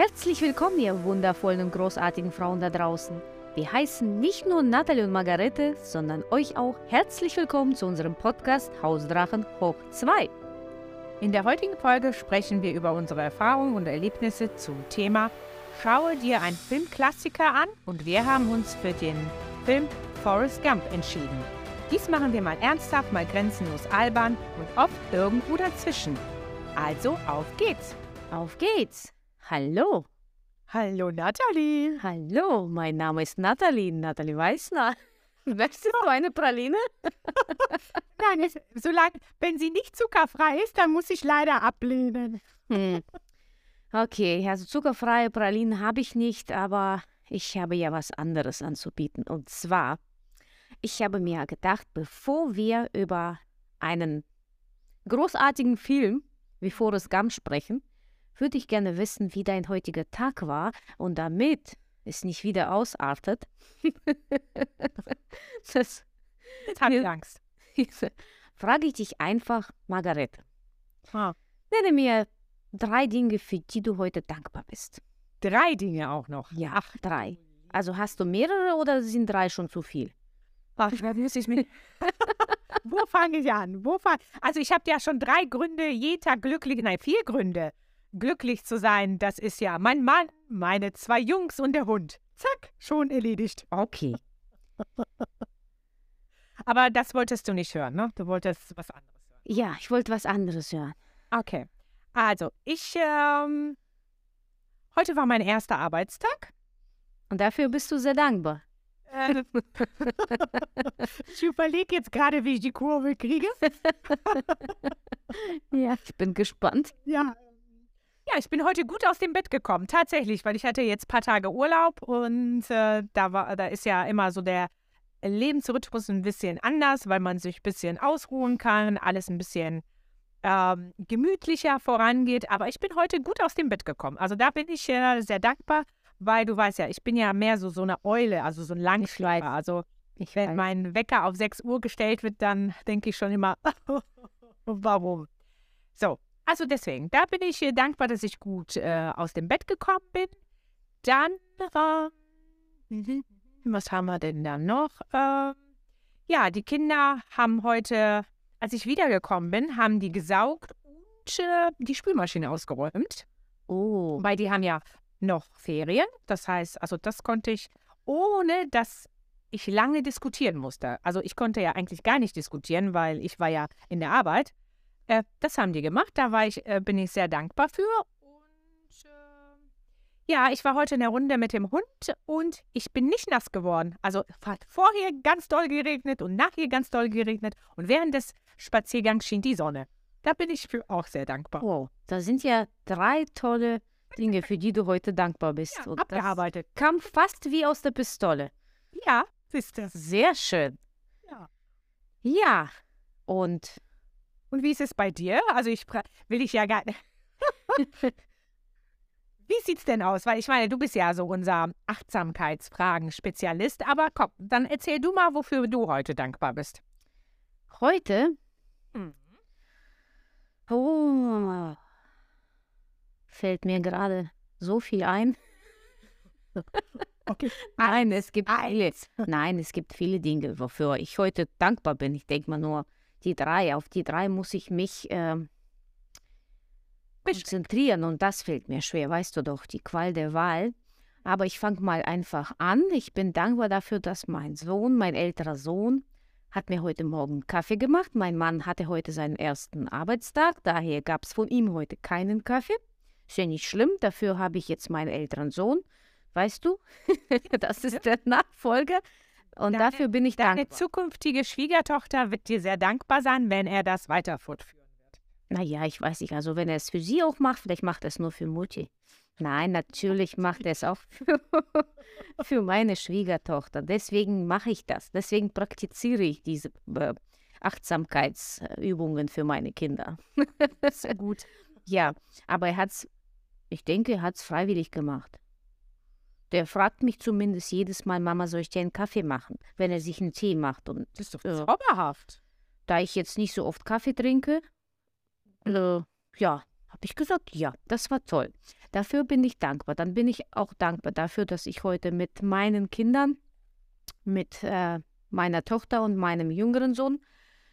Herzlich willkommen, ihr wundervollen und großartigen Frauen da draußen. Wir heißen nicht nur Nathalie und Margarete, sondern euch auch herzlich willkommen zu unserem Podcast Hausdrachen hoch 2. In der heutigen Folge sprechen wir über unsere Erfahrungen und Erlebnisse zum Thema Schaue dir einen Filmklassiker an und wir haben uns für den Film Forrest Gump entschieden. Dies machen wir mal ernsthaft, mal grenzenlos albern und oft irgendwo dazwischen. Also auf geht's! Auf geht's! Hallo! Hallo Nathalie! Hallo, mein Name ist Nathalie, Nathalie Weißner. Möchtest du eine Praline? Nein, es, solange, wenn sie nicht zuckerfrei ist, dann muss ich leider ablehnen. Hm. Okay, also zuckerfreie Pralinen habe ich nicht, aber ich habe ja was anderes anzubieten. Und zwar, ich habe mir gedacht, bevor wir über einen großartigen Film wie Forrest Gump sprechen, würde ich gerne wissen, wie dein heutiger Tag war und damit es nicht wieder ausartet. das, Jetzt habe ich Angst. Frage ich dich einfach, Margarete. Ah. Nenne mir drei Dinge, für die du heute dankbar bist. Drei Dinge auch noch? Ja, Ach, drei. Also hast du mehrere oder sind drei schon zu viel? Ach, da muss ich mich. Wo fange ich an? Wo fang... Also ich habe ja schon drei Gründe, jeden Tag glücklich, nein, vier Gründe, glücklich zu sein. Das ist ja mein Mann, meine zwei Jungs und der Hund. Zack, schon erledigt. Okay. Aber das wolltest du nicht hören, ne? Du wolltest was anderes hören. Ja, ich wollte was anderes hören. Okay. Also, ich, ähm, heute war mein erster Arbeitstag. Und dafür bist du sehr dankbar. Äh, ich überlege jetzt gerade, wie ich die Kurve kriege. ja, ich bin gespannt. Ja. Ja, ich bin heute gut aus dem Bett gekommen, tatsächlich, weil ich hatte jetzt ein paar Tage Urlaub und äh, da war, da ist ja immer so der Lebensrhythmus ein bisschen anders, weil man sich ein bisschen ausruhen kann, alles ein bisschen ähm, gemütlicher vorangeht. Aber ich bin heute gut aus dem Bett gekommen. Also da bin ich äh, sehr dankbar, weil du weißt ja, ich bin ja mehr so, so eine Eule, also so ein Langschleifer. Also ich wenn mein Wecker auf 6 Uhr gestellt wird, dann denke ich schon immer, warum? So, also deswegen, da bin ich äh, dankbar, dass ich gut äh, aus dem Bett gekommen bin. Dann, äh, was haben wir denn da noch? Äh, ja, die Kinder haben heute, als ich wiedergekommen bin, haben die gesaugt und äh, die Spülmaschine ausgeräumt. Oh. Weil die haben ja noch Ferien. Das heißt, also das konnte ich, ohne dass ich lange diskutieren musste. Also ich konnte ja eigentlich gar nicht diskutieren, weil ich war ja in der Arbeit. Äh, das haben die gemacht. Da war ich, äh, bin ich sehr dankbar für. Und äh, ja, ich war heute in der Runde mit dem Hund und ich bin nicht nass geworden. Also hat vorher ganz doll geregnet und nachher ganz doll geregnet. Und während des Spaziergangs schien die Sonne. Da bin ich für auch sehr dankbar. Wow, da sind ja drei tolle Dinge, für die du heute dankbar bist. Ja, und abgearbeitet. kam fast wie aus der Pistole. Ja, siehst du. Sehr schön. Ja. Ja, und und wie ist es bei dir? Also ich will ich ja gar nicht. wie sieht's denn aus? Weil ich meine, du bist ja so unser Achtsamkeitsfragen-Spezialist. Aber komm, dann erzähl du mal, wofür du heute dankbar bist. Heute? Mhm. Oh, fällt mir gerade so viel ein. Okay. Nein, es gibt viele. Nein, es gibt viele Dinge, wofür ich heute dankbar bin. Ich denke mal nur, die drei, auf die drei muss ich mich äh, konzentrieren und das fällt mir schwer, weißt du doch, die Qual der Wahl. Aber ich fange mal einfach an. Ich bin dankbar dafür, dass mein Sohn, mein älterer Sohn, hat mir heute Morgen Kaffee gemacht. Mein Mann hatte heute seinen ersten Arbeitstag, daher gab es von ihm heute keinen Kaffee. Ist ja nicht schlimm, dafür habe ich jetzt meinen älteren Sohn. Weißt du, das ist der Nachfolger. Und deine, dafür bin ich deine dankbar. Deine zukünftige Schwiegertochter wird dir sehr dankbar sein, wenn er das weiter fortführen wird. Naja, ich weiß nicht. Also, wenn er es für sie auch macht, vielleicht macht er es nur für Mutti. Nein, natürlich macht er es auch für, für meine Schwiegertochter. Deswegen mache ich das. Deswegen praktiziere ich diese äh, Achtsamkeitsübungen für meine Kinder. Sehr gut. Ja, aber er hat es, ich denke, er hat es freiwillig gemacht. Der fragt mich zumindest jedes Mal, Mama, soll ich dir einen Kaffee machen, wenn er sich einen Tee macht. Und, das ist doch äh, zauberhaft. Da ich jetzt nicht so oft Kaffee trinke, äh, ja, Habe ich gesagt, ja, das war toll. Dafür bin ich dankbar. Dann bin ich auch dankbar dafür, dass ich heute mit meinen Kindern, mit äh, meiner Tochter und meinem jüngeren Sohn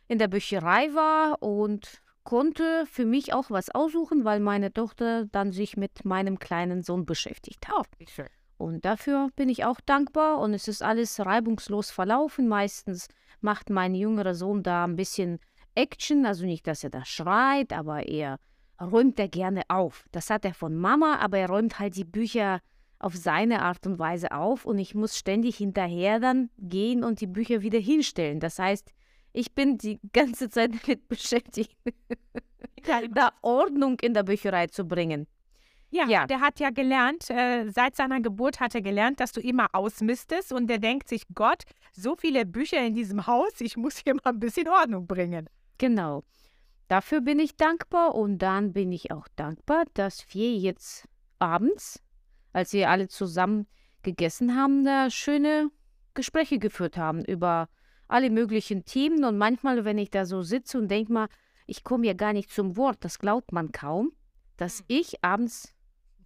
in der Bücherei war und konnte für mich auch was aussuchen, weil meine Tochter dann sich mit meinem kleinen Sohn beschäftigt hat. Oh, und dafür bin ich auch dankbar und es ist alles reibungslos verlaufen. Meistens macht mein jüngerer Sohn da ein bisschen Action, also nicht, dass er da schreit, aber er räumt er gerne auf. Das hat er von Mama, aber er räumt halt die Bücher auf seine Art und Weise auf und ich muss ständig hinterher dann gehen und die Bücher wieder hinstellen. Das heißt, ich bin die ganze Zeit damit beschäftigt, da Ordnung in der Bücherei zu bringen. Ja, ja, der hat ja gelernt, äh, seit seiner Geburt hat er gelernt, dass du immer ausmistest und der denkt sich, Gott, so viele Bücher in diesem Haus, ich muss hier mal ein bisschen Ordnung bringen. Genau. Dafür bin ich dankbar und dann bin ich auch dankbar, dass wir jetzt abends, als wir alle zusammen gegessen haben, da schöne Gespräche geführt haben über alle möglichen Themen und manchmal, wenn ich da so sitze und denke mal, ich komme ja gar nicht zum Wort, das glaubt man kaum, dass hm. ich abends,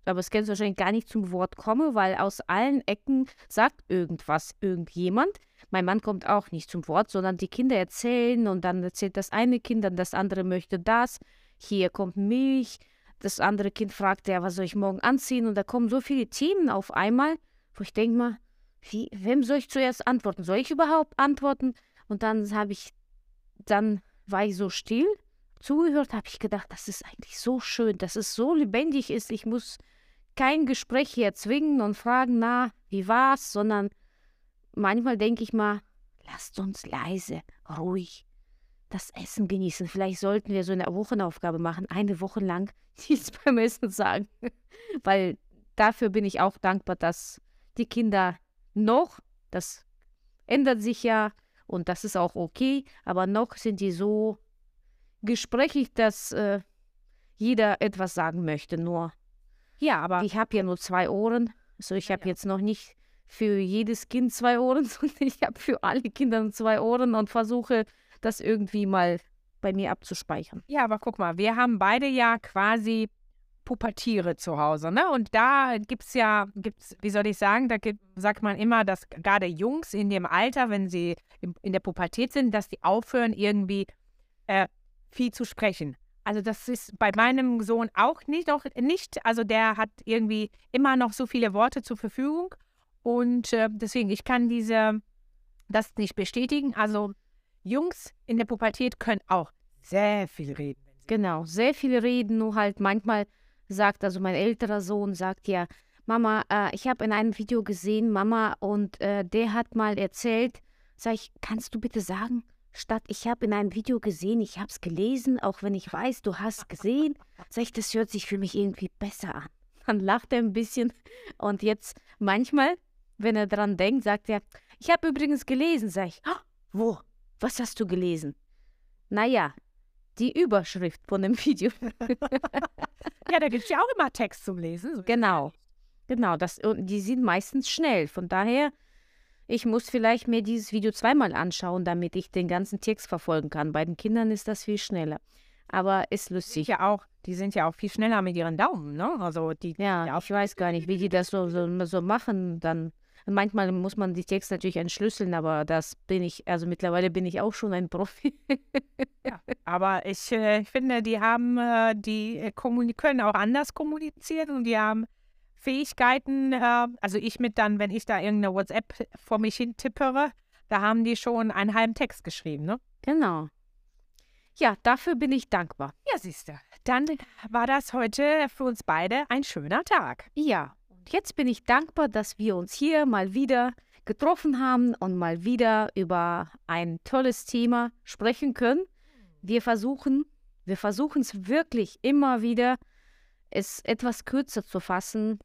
aber es du wahrscheinlich, gar nicht zum Wort komme, weil aus allen Ecken sagt irgendwas irgendjemand mein Mann kommt auch nicht zum Wort, sondern die Kinder erzählen und dann erzählt das eine Kind, dann das andere möchte das. Hier kommt Milch. Das andere Kind fragt ja, was soll ich morgen anziehen? Und da kommen so viele Themen auf einmal, wo ich denke mal, wie, wem soll ich zuerst antworten? Soll ich überhaupt antworten? Und dann habe ich, dann war ich so still, zugehört, habe ich gedacht, das ist eigentlich so schön, dass es so lebendig ist. Ich muss kein Gespräch hier zwingen und fragen, na, wie war's, sondern manchmal denke ich mal, lasst uns leise, ruhig das Essen genießen. Vielleicht sollten wir so eine Wochenaufgabe machen, eine Woche lang nichts beim Essen sagen. Weil dafür bin ich auch dankbar, dass die Kinder noch, das ändert sich ja und das ist auch okay, aber noch sind die so gesprächig, dass äh, jeder etwas sagen möchte. Nur, ja, aber ich habe ja nur zwei Ohren, also ich habe ja. jetzt noch nicht für jedes Kind zwei Ohren, sondern ich habe für alle Kinder zwei Ohren und versuche das irgendwie mal bei mir abzuspeichern. Ja, aber guck mal, wir haben beide ja quasi Pubertiere zu Hause, ne? Und da gibt es ja, gibt's, wie soll ich sagen, da gibt, sagt man immer, dass gerade Jungs in dem Alter, wenn sie in der Pubertät sind, dass die aufhören, irgendwie äh, viel zu sprechen. Also das ist bei meinem Sohn auch nicht, noch nicht. Also der hat irgendwie immer noch so viele Worte zur Verfügung und äh, deswegen, ich kann diese, das nicht bestätigen. Also Jungs in der Pubertät können auch sehr viel reden. Genau, sehr viel reden, nur halt manchmal sagt, also mein älterer Sohn sagt ja, Mama, äh, ich habe in einem Video gesehen, Mama, und äh, der hat mal erzählt, sag ich, kannst du bitte sagen, statt ich habe in einem Video gesehen, ich habe es gelesen, auch wenn ich weiß, du hast gesehen, sag ich, das hört sich für mich irgendwie besser an. Dann lacht er ein bisschen und jetzt manchmal wenn er dran denkt, sagt er, ich habe übrigens gelesen, sag ich, oh, wo? Was hast du gelesen? Naja, die Überschrift von dem Video. ja, da gibt es ja auch immer Text zum Lesen. So genau, genau. Das, und die sind meistens schnell. Von daher, ich muss vielleicht mir dieses Video zweimal anschauen, damit ich den ganzen Text verfolgen kann. Bei den Kindern ist das viel schneller. Aber ist lustig. Ja, auch. Die sind ja auch viel schneller mit ihren Daumen, ne? Also die. Ja, ja ich weiß gar nicht, wie die das so, so, so machen. Dann Manchmal muss man die Texte natürlich entschlüsseln, aber das bin ich, also mittlerweile bin ich auch schon ein Profi. ja, aber ich, äh, finde, die haben, äh, die äh, können auch anders kommunizieren und die haben Fähigkeiten, äh, also ich mit dann, wenn ich da irgendeine WhatsApp vor mich hin tippere, da haben die schon einen halben Text geschrieben, ne? Genau. Ja, dafür bin ich dankbar. Ja, siehst du. Dann war das heute für uns beide ein schöner Tag. Ja, jetzt bin ich dankbar, dass wir uns hier mal wieder getroffen haben und mal wieder über ein tolles Thema sprechen können. Wir versuchen, wir versuchen es wirklich immer wieder, es etwas kürzer zu fassen,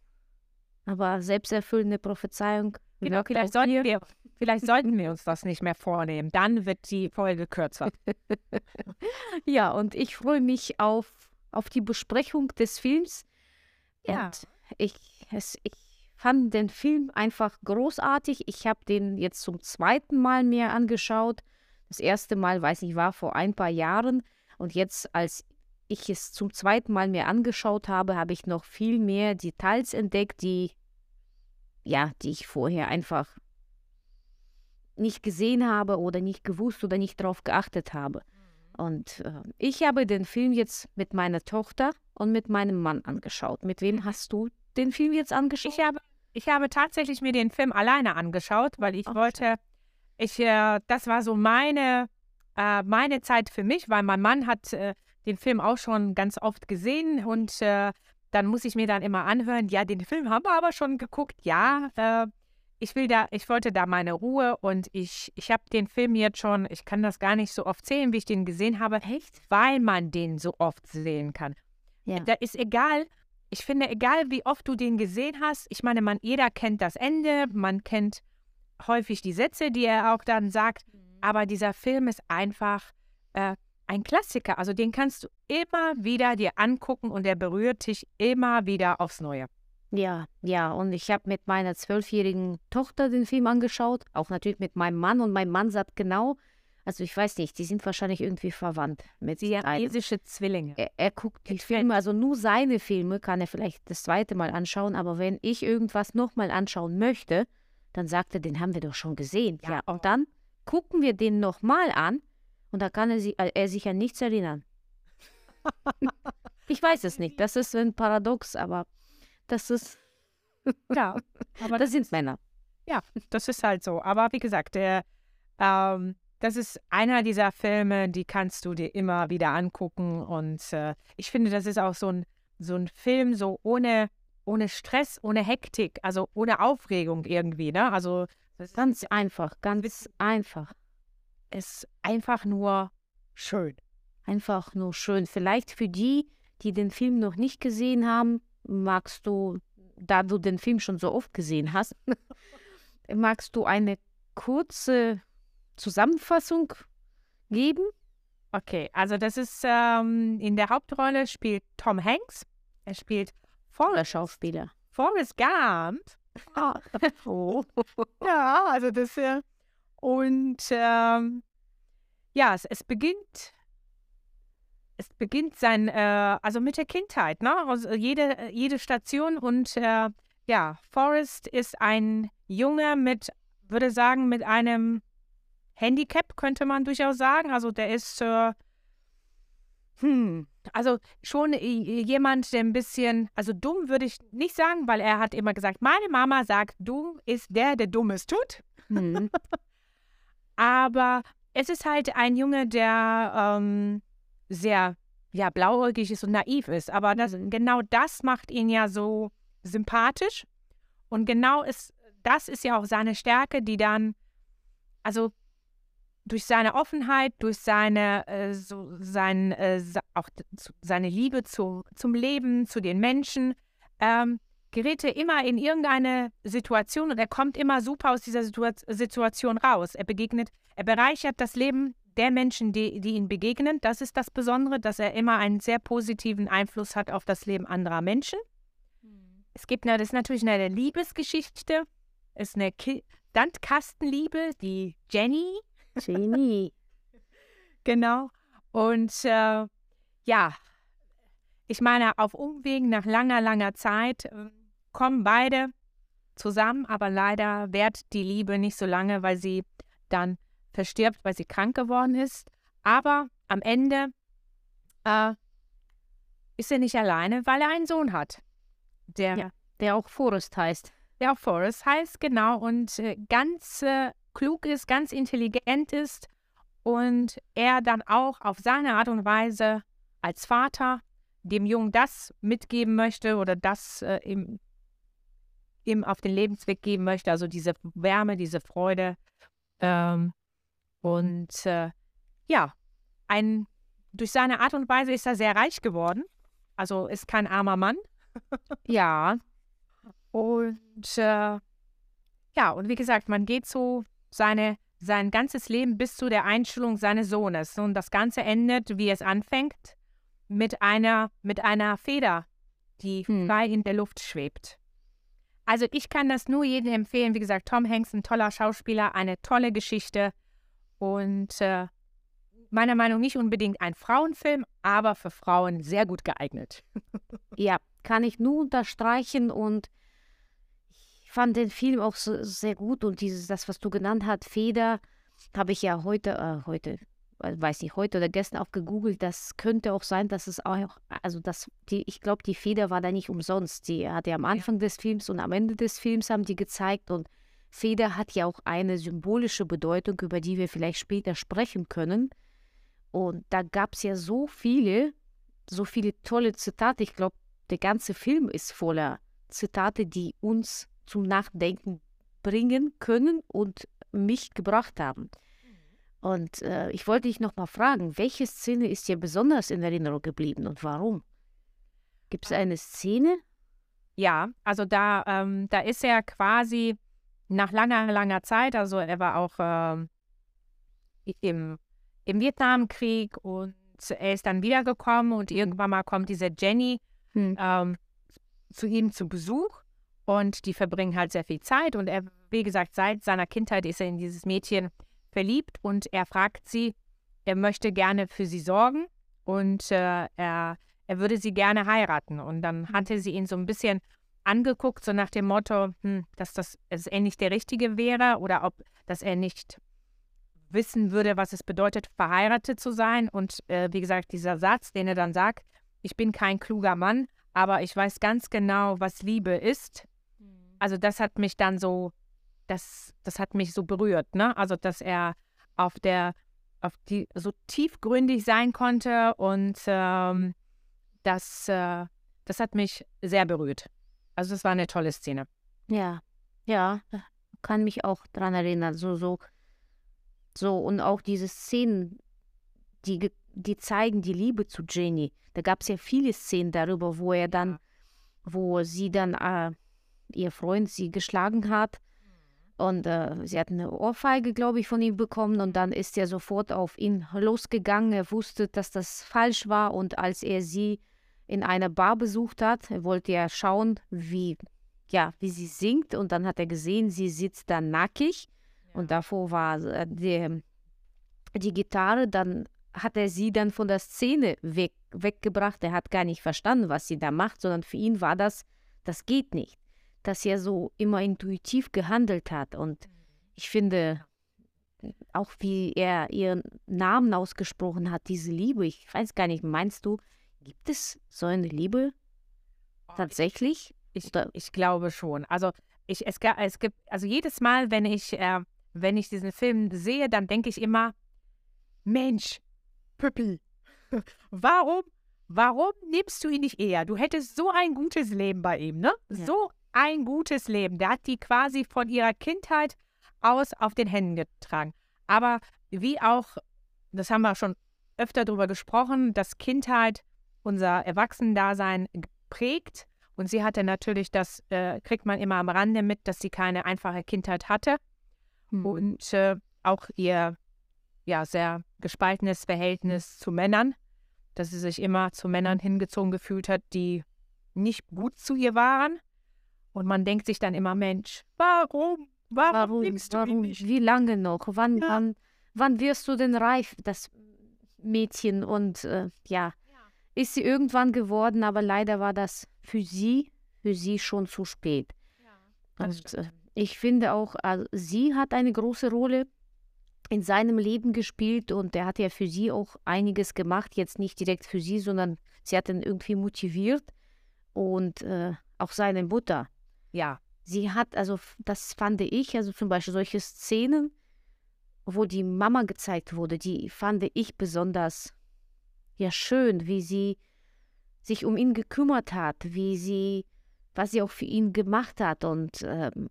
aber selbsterfüllende Prophezeiung. Genau, vielleicht, sollten wir, vielleicht sollten wir uns das nicht mehr vornehmen. Dann wird die Folge kürzer. ja, und ich freue mich auf, auf die Besprechung des Films. Ja. Und ich, es, ich fand den Film einfach großartig. Ich habe den jetzt zum zweiten Mal mir angeschaut. Das erste Mal, weiß ich, war vor ein paar Jahren. Und jetzt, als ich es zum zweiten Mal mir angeschaut habe, habe ich noch viel mehr Details entdeckt, die, ja, die ich vorher einfach nicht gesehen habe oder nicht gewusst oder nicht darauf geachtet habe. Mhm. Und äh, ich habe den Film jetzt mit meiner Tochter und mit meinem Mann angeschaut. Mit wem hast du den Film jetzt angeschaut? Ich habe, ich habe tatsächlich mir den Film alleine angeschaut, weil ich Ach, wollte, ich, äh, das war so meine, äh, meine Zeit für mich, weil mein Mann hat äh, den Film auch schon ganz oft gesehen und äh, dann muss ich mir dann immer anhören, ja, den Film haben wir aber schon geguckt, ja, äh, ich will da, ich wollte da meine Ruhe und ich, ich habe den Film jetzt schon, ich kann das gar nicht so oft sehen, wie ich den gesehen habe, Echt? weil man den so oft sehen kann. Ja. Da ist egal, ich finde, egal wie oft du den gesehen hast, ich meine, man, jeder kennt das Ende, man kennt häufig die Sätze, die er auch dann sagt, mhm. aber dieser Film ist einfach äh, ein Klassiker. Also den kannst du immer wieder dir angucken und der berührt dich immer wieder aufs Neue. Ja, ja, und ich habe mit meiner zwölfjährigen Tochter den Film angeschaut, auch natürlich mit meinem Mann und mein Mann sagt genau, also ich weiß nicht, die sind wahrscheinlich irgendwie verwandt mit siamesische Zwillinge. Er, er guckt die Filme, also nur seine Filme kann er vielleicht das zweite Mal anschauen, aber wenn ich irgendwas nochmal anschauen möchte, dann sagt er, den haben wir doch schon gesehen. Ja, ja und dann gucken wir den nochmal an und da kann er, sich, äh, er sich an nichts erinnern. ich weiß es nicht, das ist ein Paradox, aber das ist. ja, aber das sind Männer. Ja, das ist halt so. Aber wie gesagt, der, ähm, das ist einer dieser Filme, die kannst du dir immer wieder angucken. Und äh, ich finde, das ist auch so ein, so ein Film, so ohne, ohne Stress, ohne Hektik, also ohne Aufregung irgendwie. Ne? Also ganz einfach, ganz einfach. Ist einfach nur schön. Einfach nur schön. Vielleicht für die, die den Film noch nicht gesehen haben, magst du, da du den Film schon so oft gesehen hast, magst du eine kurze Zusammenfassung geben? Okay, also das ist ähm, in der Hauptrolle spielt Tom Hanks. Er spielt Forrest Schauspieler. Forrest Gump. Ah. oh. ja, also das äh, und ähm, ja, es, es beginnt es beginnt sein, äh, also mit der Kindheit, ne? Also jede, jede Station und äh, ja, Forrest ist ein Junge mit, würde sagen, mit einem Handicap, könnte man durchaus sagen. Also der ist, äh, hm, also schon jemand, der ein bisschen, also dumm würde ich nicht sagen, weil er hat immer gesagt, meine Mama sagt, dumm ist der, der Dummes tut. Mhm. Aber es ist halt ein Junge, der ähm, sehr ja, blauäugig ist und naiv ist. Aber das, genau das macht ihn ja so sympathisch. Und genau ist, das ist ja auch seine Stärke, die dann, also durch seine Offenheit, durch seine, äh, so sein, äh, auch seine Liebe zu, zum Leben, zu den Menschen, ähm, gerät er immer in irgendeine Situation und er kommt immer super aus dieser Situa Situation raus. Er begegnet, er bereichert das Leben der Menschen, die, die ihm begegnen. Das ist das Besondere, dass er immer einen sehr positiven Einfluss hat auf das Leben anderer Menschen. Mhm. Es gibt, na, das ist natürlich eine Liebesgeschichte. Es ist eine Ki Landkastenliebe, die Jenny. Jenny. genau. Und äh, ja, ich meine, auf Umwegen nach langer, langer Zeit äh, kommen beide zusammen, aber leider währt die Liebe nicht so lange, weil sie dann verstirbt, weil sie krank geworden ist. Aber am Ende äh, ist er nicht alleine, weil er einen Sohn hat. Der, ja, der auch Forrest heißt. Der auch Forrest heißt, genau. Und äh, ganz äh, klug ist, ganz intelligent ist. Und er dann auch auf seine Art und Weise als Vater dem Jungen das mitgeben möchte oder das äh, ihm, ihm auf den Lebensweg geben möchte. Also diese Wärme, diese Freude. Ähm, und äh, ja, ein, durch seine Art und Weise ist er sehr reich geworden. Also ist kein armer Mann. ja. Und äh, ja, und wie gesagt, man geht so seine, sein ganzes Leben bis zu der Einstellung seines Sohnes. Und das Ganze endet, wie es anfängt, mit einer, mit einer Feder, die hm. frei in der Luft schwebt. Also ich kann das nur jedem empfehlen. Wie gesagt, Tom Hanks, ein toller Schauspieler, eine tolle Geschichte. Und äh, meiner Meinung nach nicht unbedingt ein Frauenfilm, aber für Frauen sehr gut geeignet. ja, kann ich nur unterstreichen und ich fand den Film auch so, sehr gut und dieses, das, was du genannt hast, Feder, habe ich ja heute, äh, heute, weiß nicht, heute oder gestern auch gegoogelt. Das könnte auch sein, dass es auch, also das, die, ich glaube, die Feder war da nicht umsonst. Die hat ja am Anfang des Films und am Ende des Films haben die gezeigt und Feder hat ja auch eine symbolische Bedeutung, über die wir vielleicht später sprechen können. Und da gab es ja so viele, so viele tolle Zitate. Ich glaube, der ganze Film ist voller Zitate, die uns zum Nachdenken bringen können und mich gebracht haben. Und äh, ich wollte dich nochmal fragen, welche Szene ist dir besonders in Erinnerung geblieben und warum? Gibt es ah. eine Szene? Ja, also da, ähm, da ist er quasi nach langer, langer Zeit, also er war auch ähm, im, im Vietnamkrieg und er ist dann wiedergekommen und irgendwann mal kommt diese Jenny hm. ähm, zu ihm zu Besuch und die verbringen halt sehr viel Zeit und er, wie gesagt, seit seiner Kindheit ist er in dieses Mädchen verliebt und er fragt sie, er möchte gerne für sie sorgen und äh, er, er würde sie gerne heiraten. Und dann hatte sie ihn so ein bisschen angeguckt, so nach dem Motto, hm, dass das dass er nicht der Richtige wäre oder ob, dass er nicht wissen würde, was es bedeutet, verheiratet zu sein. Und äh, wie gesagt, dieser Satz, den er dann sagt, ich bin kein kluger Mann, aber ich weiß ganz genau, was Liebe ist. Mhm. Also das hat mich dann so das, das hat mich so berührt, ne? Also, dass er auf der, auf die so tiefgründig sein konnte und ähm, das, äh, das hat mich sehr berührt. Also, das war eine tolle Szene. Ja, ja, kann mich auch daran erinnern. So, so, so, und auch diese Szenen, die, die zeigen die Liebe zu Jenny. Da gab es ja viele Szenen darüber, wo er dann, wo sie dann, äh, ihr Freund sie geschlagen hat und äh, sie hat eine Ohrfeige, glaube ich, von ihm bekommen. Und dann ist er sofort auf ihn losgegangen. Er wusste, dass das falsch war. Und als er sie in einer Bar besucht hat, wollte er schauen, wie, ja, wie sie singt. Und dann hat er gesehen, sie sitzt da nackig. Ja. Und davor war äh, die, die Gitarre. Dann hat er sie dann von der Szene weg, weggebracht. Er hat gar nicht verstanden, was sie da macht, sondern für ihn war das, das geht nicht dass er so immer intuitiv gehandelt hat. Und ich finde, auch wie er ihren Namen ausgesprochen hat, diese Liebe, ich weiß gar nicht, meinst du, gibt es so eine Liebe oh, tatsächlich? Ich, ich glaube schon. Also ich, es, es gibt, also jedes Mal, wenn ich, äh, wenn ich diesen Film sehe, dann denke ich immer, Mensch, Püppi, warum, warum nimmst du ihn nicht eher? Du hättest so ein gutes Leben bei ihm, ne? Ja. So ein gutes Leben. Der hat die quasi von ihrer Kindheit aus auf den Händen getragen. Aber wie auch, das haben wir schon öfter darüber gesprochen, dass Kindheit unser Erwachsenendasein prägt. Und sie hatte natürlich, das äh, kriegt man immer am Rande mit, dass sie keine einfache Kindheit hatte. Hm. Und äh, auch ihr ja, sehr gespaltenes Verhältnis zu Männern, dass sie sich immer zu Männern hingezogen gefühlt hat, die nicht gut zu ihr waren. Und man denkt sich dann immer, Mensch, warum? Warum, warum nimmst du warum, nicht? Wie lange noch? Wann, ja. wann, wann wirst du denn reif, das Mädchen? Und äh, ja, ist sie irgendwann geworden, aber leider war das für sie, für sie schon zu spät. Ja, und äh, ich finde auch, also, sie hat eine große Rolle in seinem Leben gespielt und er hat ja für sie auch einiges gemacht, jetzt nicht direkt für sie, sondern sie hat ihn irgendwie motiviert und äh, auch seine Mutter ja, sie hat, also das fand ich, also zum Beispiel solche Szenen, wo die Mama gezeigt wurde, die fand ich besonders ja schön, wie sie sich um ihn gekümmert hat, wie sie, was sie auch für ihn gemacht hat und ähm,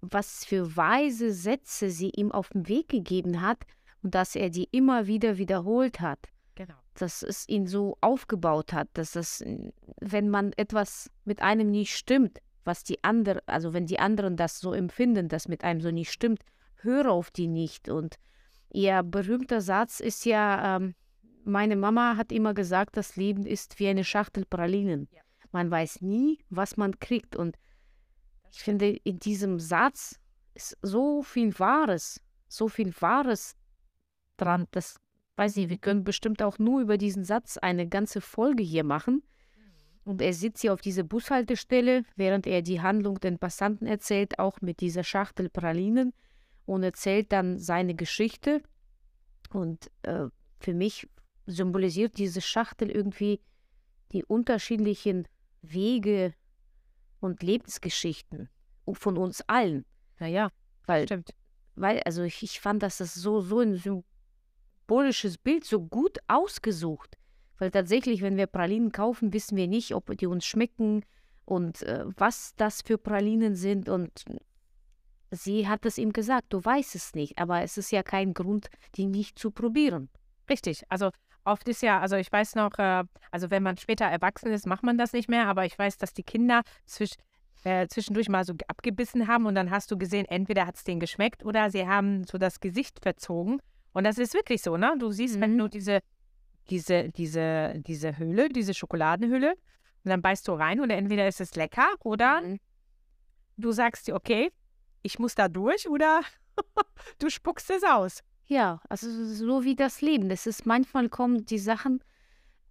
was für weise Sätze sie ihm auf den Weg gegeben hat und dass er die immer wieder wiederholt hat. Genau. Dass es ihn so aufgebaut hat, dass es, wenn man etwas mit einem nicht stimmt, was die anderen, also wenn die anderen das so empfinden, dass mit einem so nicht stimmt, höre auf die nicht. Und ihr berühmter Satz ist ja, ähm, meine Mama hat immer gesagt, das Leben ist wie eine Schachtel Pralinen. Ja. Man weiß nie, was man kriegt. Und ich finde, in diesem Satz ist so viel Wahres, so viel Wahres dran, dass weiß nicht, wir können bestimmt auch nur über diesen Satz eine ganze Folge hier machen. Und er sitzt hier auf dieser Bushaltestelle, während er die Handlung den Passanten erzählt, auch mit dieser Schachtel Pralinen und erzählt dann seine Geschichte. Und äh, für mich symbolisiert diese Schachtel irgendwie die unterschiedlichen Wege und Lebensgeschichten von uns allen. Naja, Weil, stimmt. weil also ich, ich fand, dass das so, so ein symbolisches Bild so gut ausgesucht. Weil tatsächlich, wenn wir Pralinen kaufen, wissen wir nicht, ob die uns schmecken und äh, was das für Pralinen sind. Und sie hat es ihm gesagt, du weißt es nicht, aber es ist ja kein Grund, die nicht zu probieren. Richtig. Also oft ist ja, also ich weiß noch, äh, also wenn man später erwachsen ist, macht man das nicht mehr, aber ich weiß, dass die Kinder zwisch, äh, zwischendurch mal so abgebissen haben und dann hast du gesehen, entweder hat es denen geschmeckt oder sie haben so das Gesicht verzogen. Und das ist wirklich so, ne? Du siehst, wenn Mhm. du diese, diese, diese, diese Hülle, diese Schokoladenhülle, und dann beißt du rein und entweder ist es lecker oder Mhm. du sagst dir, okay, ich muss da durch oder du spuckst es aus. Ja, also so wie das Leben. Es ist manchmal kommen die Sachen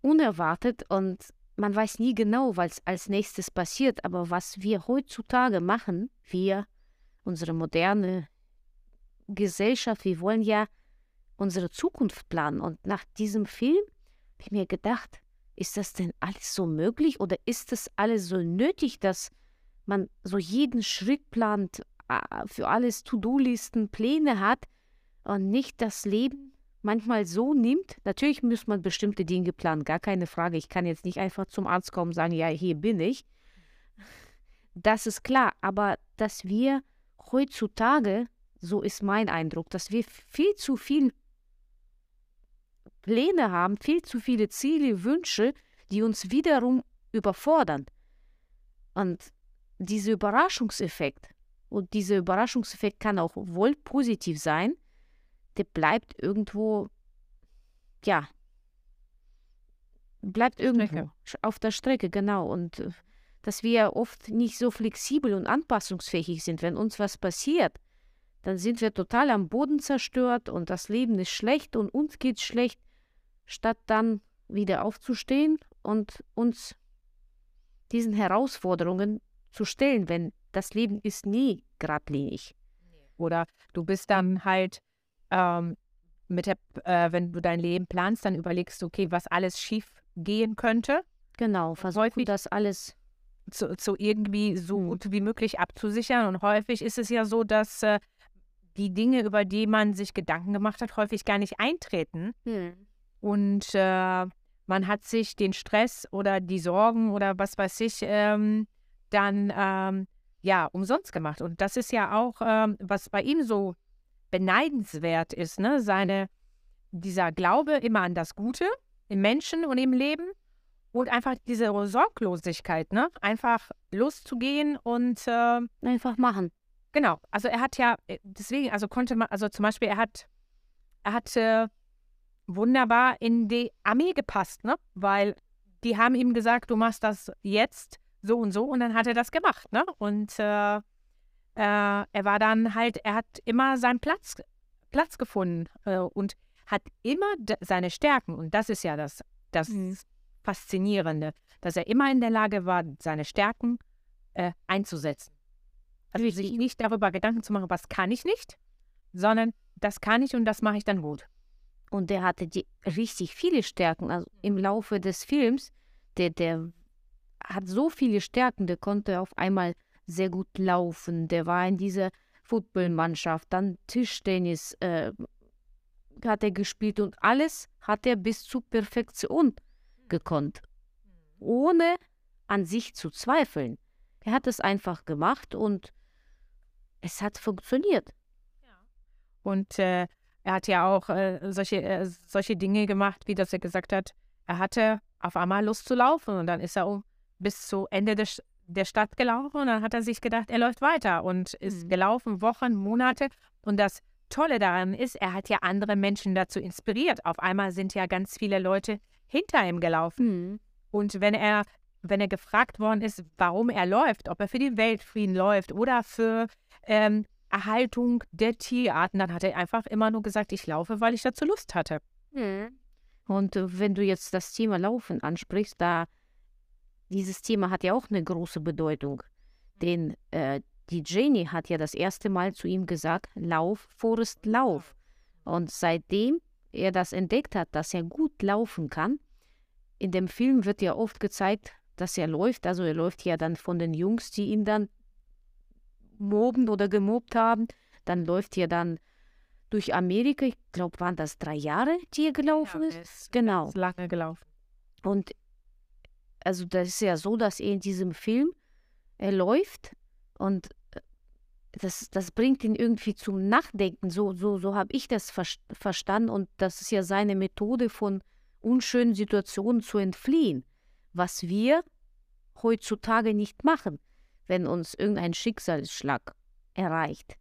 unerwartet und man weiß nie genau, was als nächstes passiert. Aber was wir heutzutage machen, wir, unsere moderne Gesellschaft, wir wollen ja unsere Zukunft planen. Und nach diesem Film habe ich mir gedacht, ist das denn alles so möglich oder ist das alles so nötig, dass man so jeden Schritt plant, a- für alles To-Do-Listen, Pläne hat und nicht das Leben manchmal so nimmt. Natürlich muss man bestimmte Dinge planen, gar keine Frage. Ich kann jetzt nicht einfach zum Arzt kommen und sagen, ja, hier bin ich. Das ist klar, aber dass wir heutzutage, so ist mein Eindruck, dass wir viel zu viel Pläne haben, viel zu viele Ziele, Wünsche, die uns wiederum überfordern. Und dieser Überraschungseffekt, und dieser Überraschungseffekt kann auch wohl positiv sein, der bleibt irgendwo, ja, bleibt irgendwo Strecke. auf der Strecke, genau. Und äh, dass wir oft nicht so flexibel und anpassungsfähig sind. Wenn uns was passiert, dann sind wir total am Boden zerstört und das Leben ist schlecht und uns geht's schlecht, statt dann wieder aufzustehen und uns diesen Herausforderungen zu stellen, wenn das Leben ist nie geradlinig. Oder du bist dann halt ähm, mit der, äh, wenn du dein Leben planst, dann überlegst du, okay, was alles schief gehen könnte, Genau, versuchen häufig- das alles. zu, zu irgendwie so Hm. gut wie möglich abzusichern. Und häufig ist es ja so, dass äh, die Dinge, über die man sich Gedanken gemacht hat, häufig gar nicht eintreten. Und äh, man hat sich den Stress oder die Sorgen oder was weiß ich ähm, dann ähm, ja umsonst gemacht. Und das ist ja auch, ähm, was bei ihm so beneidenswert ist, ne? Seine, dieser Glaube immer an das Gute im Menschen und im Leben und einfach diese Sorglosigkeit, ne? Einfach loszugehen und äh, Einfach machen. Genau, also er hat ja, äh, deswegen, also konnte man, also zum Beispiel, er hat, er hat äh, wunderbar in die Armee gepasst, ne? Weil die haben ihm gesagt, du machst das jetzt so und so und dann hat er das gemacht, ne? Und äh, äh, er war dann halt, er hat immer seinen Platz, Platz gefunden äh, und hat immer seine Stärken und das ist ja das, das Mhm. Faszinierende, dass er immer in der Lage war, seine Stärken äh, einzusetzen. Also sich nicht darüber Gedanken zu machen, was kann ich nicht, sondern das kann ich und das mache ich dann gut. Und der hatte die richtig viele Stärken. Also im Laufe des Films, der, der hat so viele Stärken, der konnte auf einmal sehr gut laufen. Der war in dieser Footballmannschaft, dann Tischtennis äh, hat er gespielt und alles hat er bis zur Perfektion gekonnt, ohne an sich zu zweifeln. Er hat es einfach gemacht und es hat funktioniert. Und äh, er hat ja auch äh, solche, äh, solche Dinge gemacht, wie dass er gesagt hat, er hatte auf einmal Lust zu laufen und dann ist er um, bis zu Ende des, der Stadt gelaufen und dann hat er sich gedacht, er läuft weiter und ist Mhm. gelaufen, Wochen, Monate. Und das Tolle daran ist, er hat ja andere Menschen dazu inspiriert. Auf einmal sind ja ganz viele Leute hinter ihm gelaufen. Und wenn er, wenn er gefragt worden ist, warum er läuft, ob er für den Weltfrieden läuft oder für ähm, Erhaltung der Tierarten, dann hat er einfach immer nur gesagt, ich laufe, weil ich dazu Lust hatte. Mhm. Und äh, wenn du jetzt das Thema Laufen ansprichst, da dieses Thema hat ja auch eine große Bedeutung. Denn äh, die Janie hat ja das erste Mal zu ihm gesagt, lauf, Forrest, lauf. Und seitdem er das entdeckt hat, dass er gut laufen kann, in dem Film wird ja oft gezeigt, dass er läuft. Also er läuft ja dann von den Jungs, die ihn dann mobben oder gemobbt haben. Dann läuft er dann durch Amerika. Ich glaube, waren das drei Jahre, die er gelaufen Ja, ist? ist Genau. ganz lange gelaufen. Und also das ist ja so, dass er in diesem Film, er läuft und äh, das, das bringt ihn irgendwie zum Nachdenken. So, so, so habe ich das vers verstanden. Und das ist ja seine Methode, von unschönen Situationen zu entfliehen. Was wir heutzutage nicht machen, wenn uns irgendein Schicksalsschlag erreicht.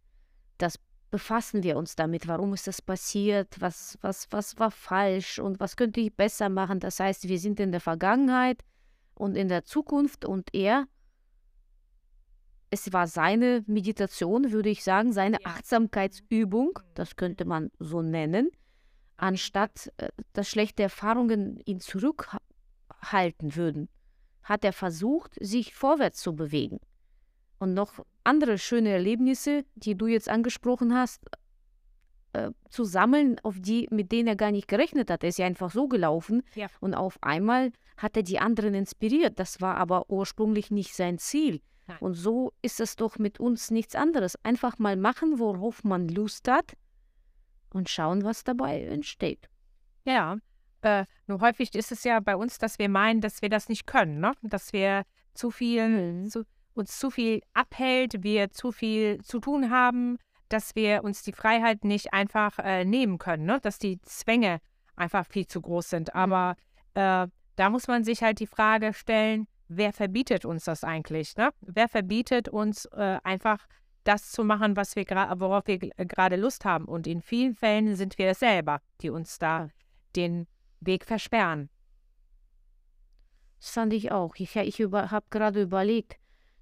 Das befassen wir uns damit. Warum ist das passiert? Was, was, was war falsch? Und was könnte ich besser machen? Das heißt, wir sind in der Vergangenheit und in der Zukunft und er, es war seine Meditation, würde ich sagen, seine. Achtsamkeitsübung, das könnte man so nennen, anstatt äh, dass schlechte Erfahrungen ihn zurückhalten würden, hat er versucht, sich vorwärts zu bewegen. Und noch andere schöne Erlebnisse, die du jetzt angesprochen hast, äh, zu sammeln, auf die, mit denen er gar nicht gerechnet hat. Er ist ja einfach so gelaufen Ja. und auf einmal hat er die anderen inspiriert. Das war aber ursprünglich nicht sein Ziel. Nein. Und so ist es doch mit uns nichts anderes. Einfach mal machen, worauf man Lust hat und schauen, was dabei entsteht. Ja, äh, nur häufig ist es ja bei uns, dass wir meinen, dass wir das nicht können, ne? Dass wir zu viel, Mhm. zu, uns zu viel abhält, wir zu viel zu tun haben, dass wir uns die Freiheit nicht einfach äh, nehmen können, ne? Dass die Zwänge einfach viel zu groß sind. Aber äh, da muss man sich halt die Frage stellen, wer verbietet uns das eigentlich, ne? Wer verbietet uns äh, einfach das zu machen, was wir worauf wir gerade Lust haben? Und in vielen Fällen sind wir es selber, die uns da den Weg versperren. Das fand ich auch. Ich, ich habe gerade überlegt,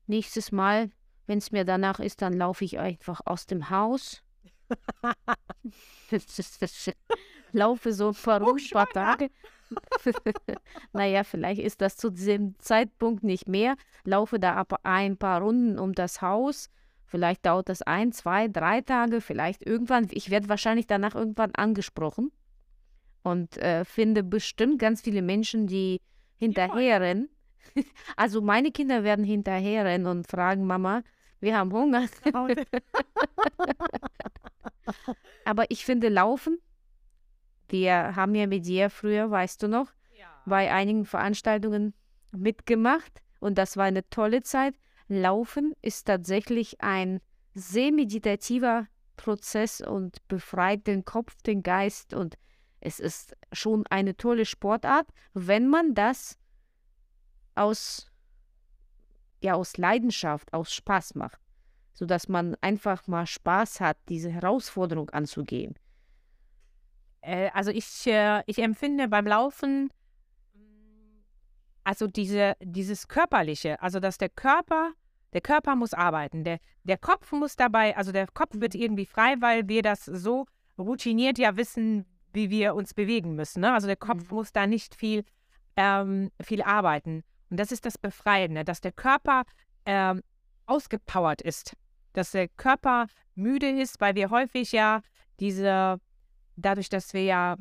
nächstes Mal, wenn es mir danach ist, dann laufe ich einfach aus dem Haus. laufe so ein paar, Tage. naja, vielleicht ist das zu diesem Zeitpunkt nicht mehr. Laufe da ab ein paar Runden um das Haus. Vielleicht dauert das ein, zwei, drei Tage. Vielleicht irgendwann. Ich werde wahrscheinlich danach irgendwann angesprochen. Und äh, finde bestimmt ganz viele Menschen, die hinterherrennen. Also meine Kinder werden hinterherrennen und fragen, Mama, wir haben Hunger. Aber ich finde Laufen, wir haben ja mit dir früher, weißt du noch, bei einigen Veranstaltungen mitgemacht und das war eine tolle Zeit. Laufen ist tatsächlich ein sehr meditativer Prozess und befreit den Kopf, den Geist und es ist schon eine tolle Sportart, wenn man das aus, ja, aus Leidenschaft, aus Spaß macht, sodass man einfach mal Spaß hat, diese Herausforderung anzugehen. Äh, also ich, äh, ich empfinde beim Laufen mm, also diese, dieses Körperliche, also dass der Körper, der Körper muss arbeiten, der, der Kopf muss dabei, also der Kopf wird irgendwie frei, weil wir das so routiniert ja wissen, wie wir uns bewegen müssen. Ne? Also der Kopf Mhm. muss da nicht viel, ähm, viel arbeiten. Und das ist das Befreiende, dass der Körper ähm, ausgepowert ist, dass der Körper müde ist, weil wir häufig ja diese, dadurch, dass wir ja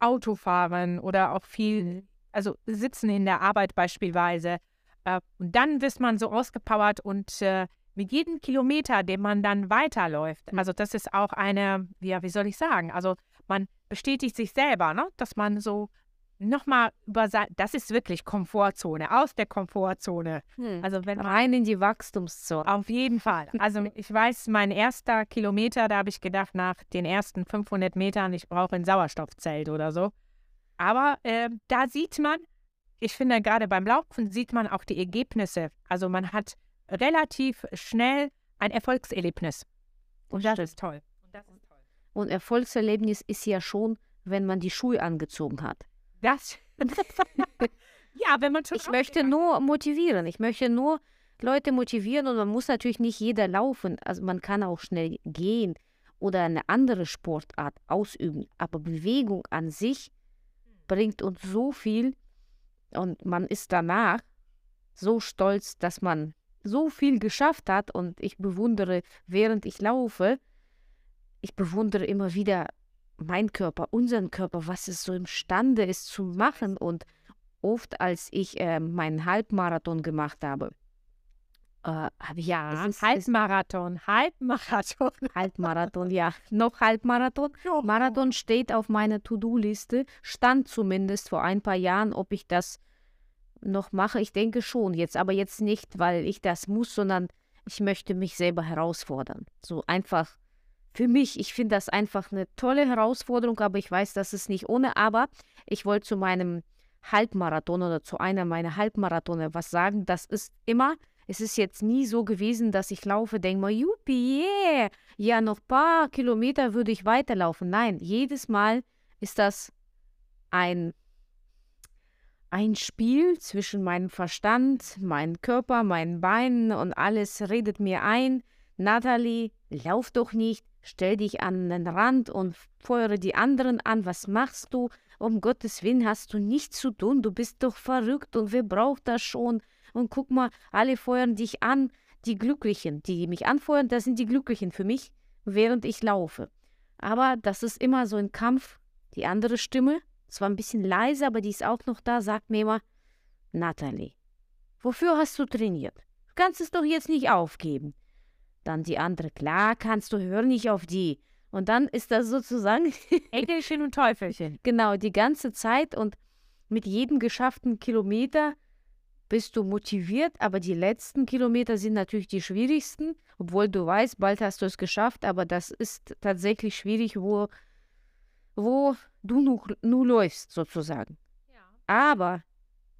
Auto fahren oder auch viel, also sitzen in der Arbeit beispielsweise, äh, und dann ist man so ausgepowert und äh, mit jedem Kilometer, den man dann weiterläuft, also das ist auch eine, ja, wie soll ich sagen, also man bestätigt sich selber, ne? dass man so nochmal über, sein- das ist wirklich Komfortzone, aus der Komfortzone. Also wenn Rein in die Wachstumszone. auf jeden Fall. Also ich weiß, mein erster Kilometer, da habe ich gedacht, nach den ersten 500 Metern, ich brauche ein Sauerstoffzelt oder so. Aber äh, da sieht man, ich finde gerade beim Laufen sieht man auch die Ergebnisse. Also man hat relativ schnell ein Erfolgserlebnis. Und das ist toll. Und das ist toll. Und Erfolgserlebnis ist ja schon, wenn man die Schuhe angezogen hat. Das. ja, wenn man schon Ich möchte nur motivieren. Ich möchte nur Leute motivieren und man muss natürlich nicht jeder laufen. Also man kann auch schnell gehen oder eine andere Sportart ausüben. Aber Bewegung an sich bringt uns so viel und man ist danach so stolz, dass man so viel geschafft hat und ich bewundere, während ich laufe, ich bewundere immer wieder meinen Körper, unseren Körper, was es so imstande ist zu machen und oft, als ich äh, meinen Halbmarathon gemacht habe, äh, ja, ist, Halbmarathon, Halbmarathon. Halbmarathon, ja. Noch Halbmarathon. Marathon steht auf meiner To-Do-Liste. Stand zumindest vor ein paar Jahren, ob ich das noch mache. Ich denke schon jetzt, aber jetzt nicht, weil ich das muss, sondern ich möchte mich selber herausfordern. So einfach für mich. Ich finde das einfach eine tolle Herausforderung, aber ich weiß, dass es nicht ohne. Aber ich wollte zu meinem Halbmarathon oder zu einer meiner Halbmarathone was sagen. Das ist immer es ist jetzt nie so gewesen, dass ich laufe, denke mal, juppie, yeah, ja, noch ein paar Kilometer würde ich weiterlaufen. Nein, jedes Mal ist das ein, ein Spiel zwischen meinem Verstand, meinem Körper, meinen Beinen und alles redet mir ein. Natalie, lauf doch nicht, stell dich an den Rand und feuere die anderen an. Was machst du? Um Gottes Willen hast du nichts zu tun. Du bist doch verrückt und wer braucht das schon? und guck mal, alle feuern dich an. Die Glücklichen, die mich anfeuern, das sind die Glücklichen für mich, während ich laufe. Aber das ist immer so ein Kampf. Die andere Stimme, zwar ein bisschen leise, aber die ist auch noch da, sagt mir immer, Natalie, wofür hast du trainiert? Du kannst es doch jetzt nicht aufgeben. Dann die andere, klar kannst du, hör nicht auf die. Und dann ist das sozusagen Engelchen und Teufelchen. Genau, die ganze Zeit und mit jedem geschafften Kilometer bist du motiviert, aber die letzten Kilometer sind natürlich die schwierigsten, obwohl du weißt, bald hast du es geschafft, aber das ist tatsächlich schwierig, wo, wo du nur, nur läufst, sozusagen. Ja. Aber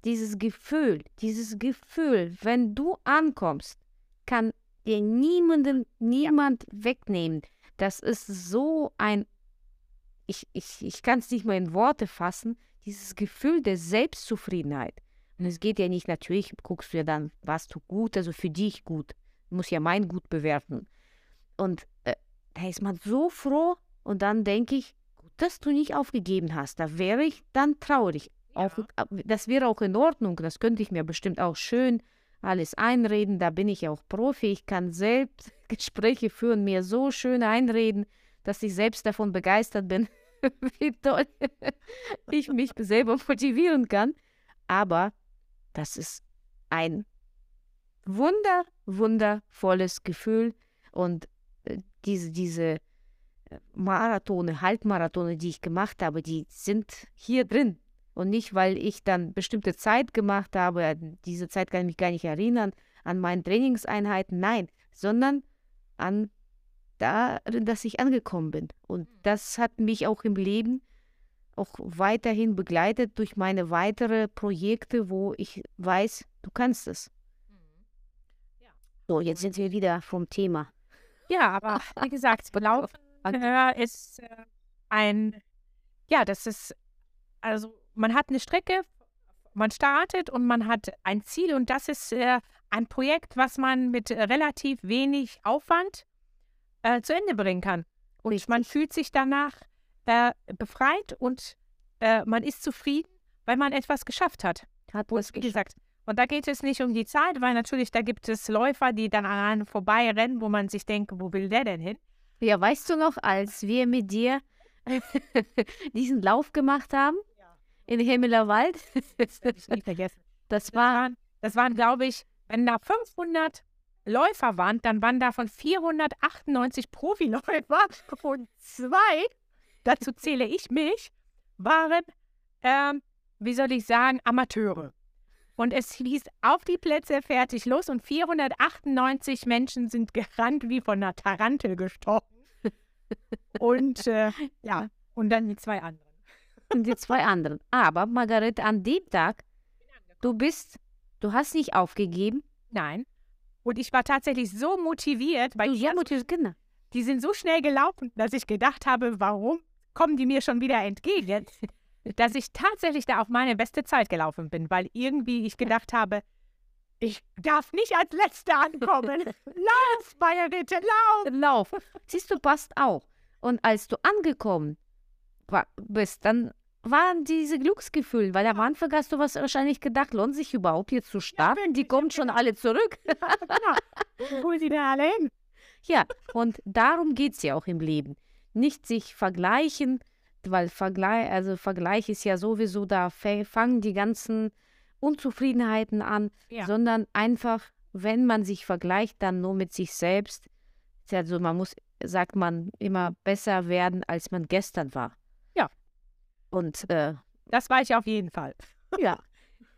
dieses Gefühl, dieses Gefühl, wenn du ankommst, kann dir niemanden, niemand wegnehmen. Das ist so ein, ich, ich, ich kann es nicht mal in Worte fassen, dieses Gefühl der Selbstzufriedenheit. Und es geht ja nicht, natürlich guckst du ja dann, was du gut, also für dich gut. Du musst ja mein Gut bewerten. Und äh, da ist man so froh und dann denke ich, gut, dass du nicht aufgegeben hast. Da wäre ich dann traurig. Ja. Auch, äh, das wäre auch in Ordnung. Das könnte ich mir bestimmt auch schön alles einreden. Da bin ich auch Profi. Ich kann selbst Gespräche führen, mir so schön einreden, dass ich selbst davon begeistert bin, wie toll ich mich selber motivieren kann. Aber das ist ein wunder, wundervolles Gefühl und äh, diese, diese äh, Marathone, Halbmarathone, die ich gemacht habe, die sind hier drin. Und nicht, weil ich dann bestimmte Zeit gemacht habe, diese Zeit kann ich mich gar nicht erinnern, an meinen Trainingseinheiten, nein, sondern an darin, dass ich angekommen bin. Und hm. das hat mich auch im Leben auch weiterhin begleitet durch meine weiteren Projekte, wo ich weiß, du kannst es. Mhm. So, jetzt sind wir wieder vom Thema. Ja, aber wie gesagt, Laufen äh, ist äh, ein, ja, das ist, also man hat eine Strecke, man startet und man hat ein Ziel und das ist äh, ein Projekt, was man mit relativ wenig Aufwand äh, zu Ende bringen kann. Und Richtig. man fühlt sich danach äh, befreit und äh, man ist zufrieden, weil man etwas geschafft hat. Hat und, wie gesagt, und da geht es nicht um die Zeit, weil natürlich da gibt es Läufer, die dann an einem vorbeirennen, wo man sich denkt, wo will der denn hin? Ja, weißt du noch, als wir mit dir diesen Lauf gemacht haben. In Himmeler Wald? das vergessen. Das, das waren, das waren glaube ich, wenn da 500 Läufer waren, dann waren davon 498 Profiläufer und zwei dazu zähle ich mich, waren, ähm, wie soll ich sagen, Amateure. Und es hieß auf die Plätze fertig los und 498 Menschen sind gerannt wie von einer Tarantel gestochen. und äh, ja, und dann die zwei anderen. Und die zwei anderen. Aber Margarete, an dem Tag, du bist, du hast nicht aufgegeben. Nein. Und ich war tatsächlich so motiviert, weil du, ja, motiviert, genau. die sind so schnell gelaufen, dass ich gedacht habe, warum kommen die mir schon wieder entgegen, dass ich tatsächlich da auf meine beste Zeit gelaufen bin, weil irgendwie ich gedacht habe, ich darf nicht als Letzte ankommen. lauf, Margarete, lauf! Lauf. Siehst du, passt auch. Und als du angekommen bist, dann waren diese Glücksgefühle, weil am Anfang hast du was wahrscheinlich gedacht, lohnt sich überhaupt hier zu starten? Die kommen schon alle zurück. Wo sie da alle hin? Ja, und darum geht es ja auch im Leben. Nicht sich vergleichen, weil Vergleich, also Vergleich ist ja sowieso, da fangen die ganzen Unzufriedenheiten an, Ja. sondern einfach, wenn man sich vergleicht, dann nur mit sich selbst. Also man muss, sagt man, immer besser werden, als man gestern war. Und äh, Das war ich auf jeden Fall. ja,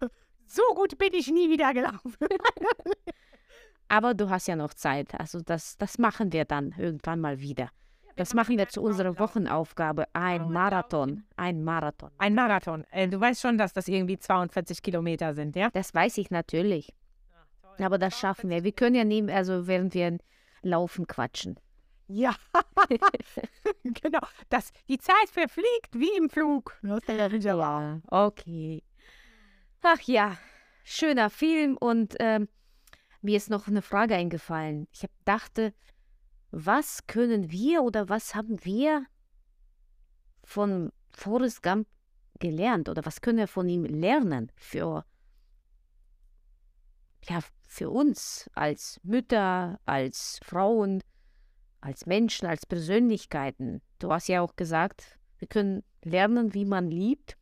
So gut bin ich nie wieder gelaufen. aber du hast ja noch Zeit. Also das, das machen wir dann irgendwann mal wieder. Das machen wir zu unserer Wochenaufgabe. Ein Marathon. Ein Marathon. Ein Marathon. Äh, Du weißt schon, dass das irgendwie 42 Kilometer sind, ja? Das weiß ich natürlich. Aber das schaffen wir. Wir können ja neben, also während wir laufen, quatschen. Ja, genau. Das, die Zeit verfliegt wie im Flug. Okay. Ach ja, schöner Film und ähm, mir ist noch eine Frage eingefallen. Ich hab, dachte, was können wir oder was haben wir von Forrest Gump gelernt oder was können wir von ihm lernen für, ja, für uns als Mütter, als Frauen, als Menschen, als Persönlichkeiten? Du hast ja auch gesagt, wir können lernen, wie man liebt.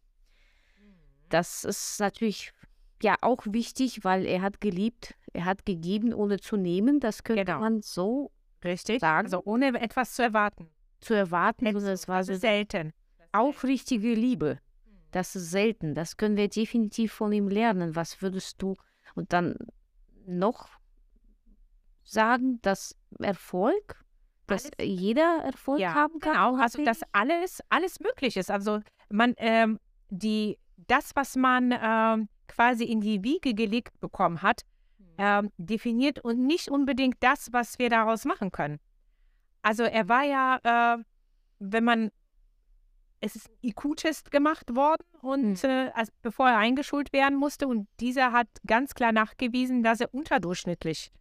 Das ist natürlich ja auch wichtig, weil er hat geliebt, er hat gegeben, ohne zu nehmen. Das könnte Genau. man so Richtig. Sagen. Also ohne etwas zu erwarten. zu erwarten, sondern es war Das so ist selten. aufrichtige Liebe. Das ist selten. Das können wir definitiv von ihm lernen. Was würdest du und dann noch sagen, dass Erfolg, dass Alles- jeder Erfolg Ja, haben kann? Genau, also dass alles, alles möglich ist. Also man, ähm, die, das, was man ähm, quasi in die Wiege gelegt bekommen hat, ähm, definiert und nicht unbedingt das, was wir daraus machen können. Also er war ja, äh, wenn man, es ist ein IQ-Test gemacht worden und äh, als, bevor er eingeschult werden musste und dieser hat ganz klar nachgewiesen, dass er unterdurchschnittlich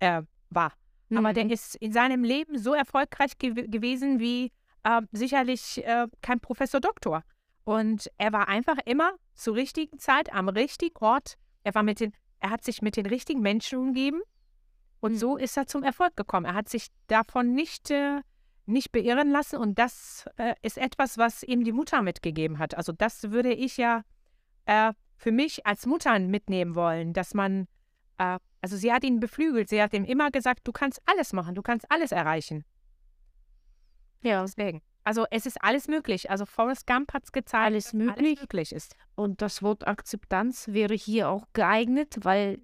äh, war. Aber der Mhm. ist in seinem Leben so erfolgreich gew gewesen wie äh, sicherlich äh, kein Professor Doktor. Und er war einfach immer zur richtigen Zeit am richtigen Ort. Er war mit den, er hat sich mit den richtigen Menschen umgeben und Mhm. so ist er zum Erfolg gekommen. Er hat sich davon nicht, äh, nicht beirren lassen und das äh, ist etwas, was ihm die Mutter mitgegeben hat. Also das würde ich ja äh, für mich als Mutter mitnehmen wollen, dass man, äh, also sie hat ihn beflügelt, sie hat ihm immer gesagt, du kannst alles machen, du kannst alles erreichen. ja. Deswegen. Also es ist alles möglich. Also Forrest Gump hat es gezeigt, Alles dass möglich. alles möglich ist. Und das Wort Akzeptanz wäre hier auch geeignet, weil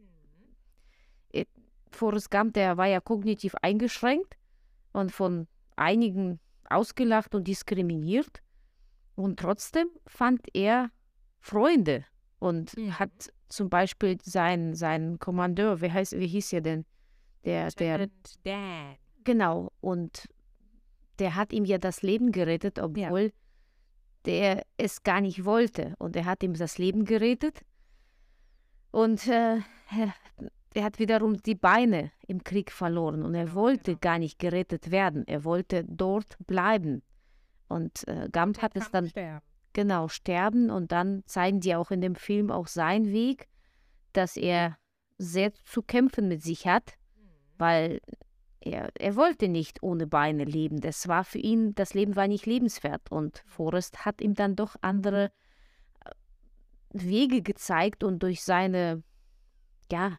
äh, Forrest Gump, der war ja kognitiv eingeschränkt und von einigen ausgelacht und diskriminiert. Und trotzdem fand er Freunde und Mhm. hat zum Beispiel seinen, seinen Kommandeur, wie, heißt, wie hieß er denn? Der, der, Dan. Genau, und der hat ihm ja das Leben gerettet, obwohl der es gar nicht wollte. Und er hat ihm das Leben gerettet. Und äh, er, hat wiederum die Beine im Krieg verloren. Und er wollte gar nicht gerettet werden. Er wollte dort bleiben. Und äh, Gump hat es dann sterben. Genau sterben. Und dann zeigen die auch in dem Film auch seinen Weg, dass er sehr zu kämpfen mit sich hat, weil er, er wollte nicht ohne Beine leben. Das war für ihn, das Leben war nicht lebenswert. Und Forrest hat ihm dann doch andere äh, Wege gezeigt und durch seine, ja,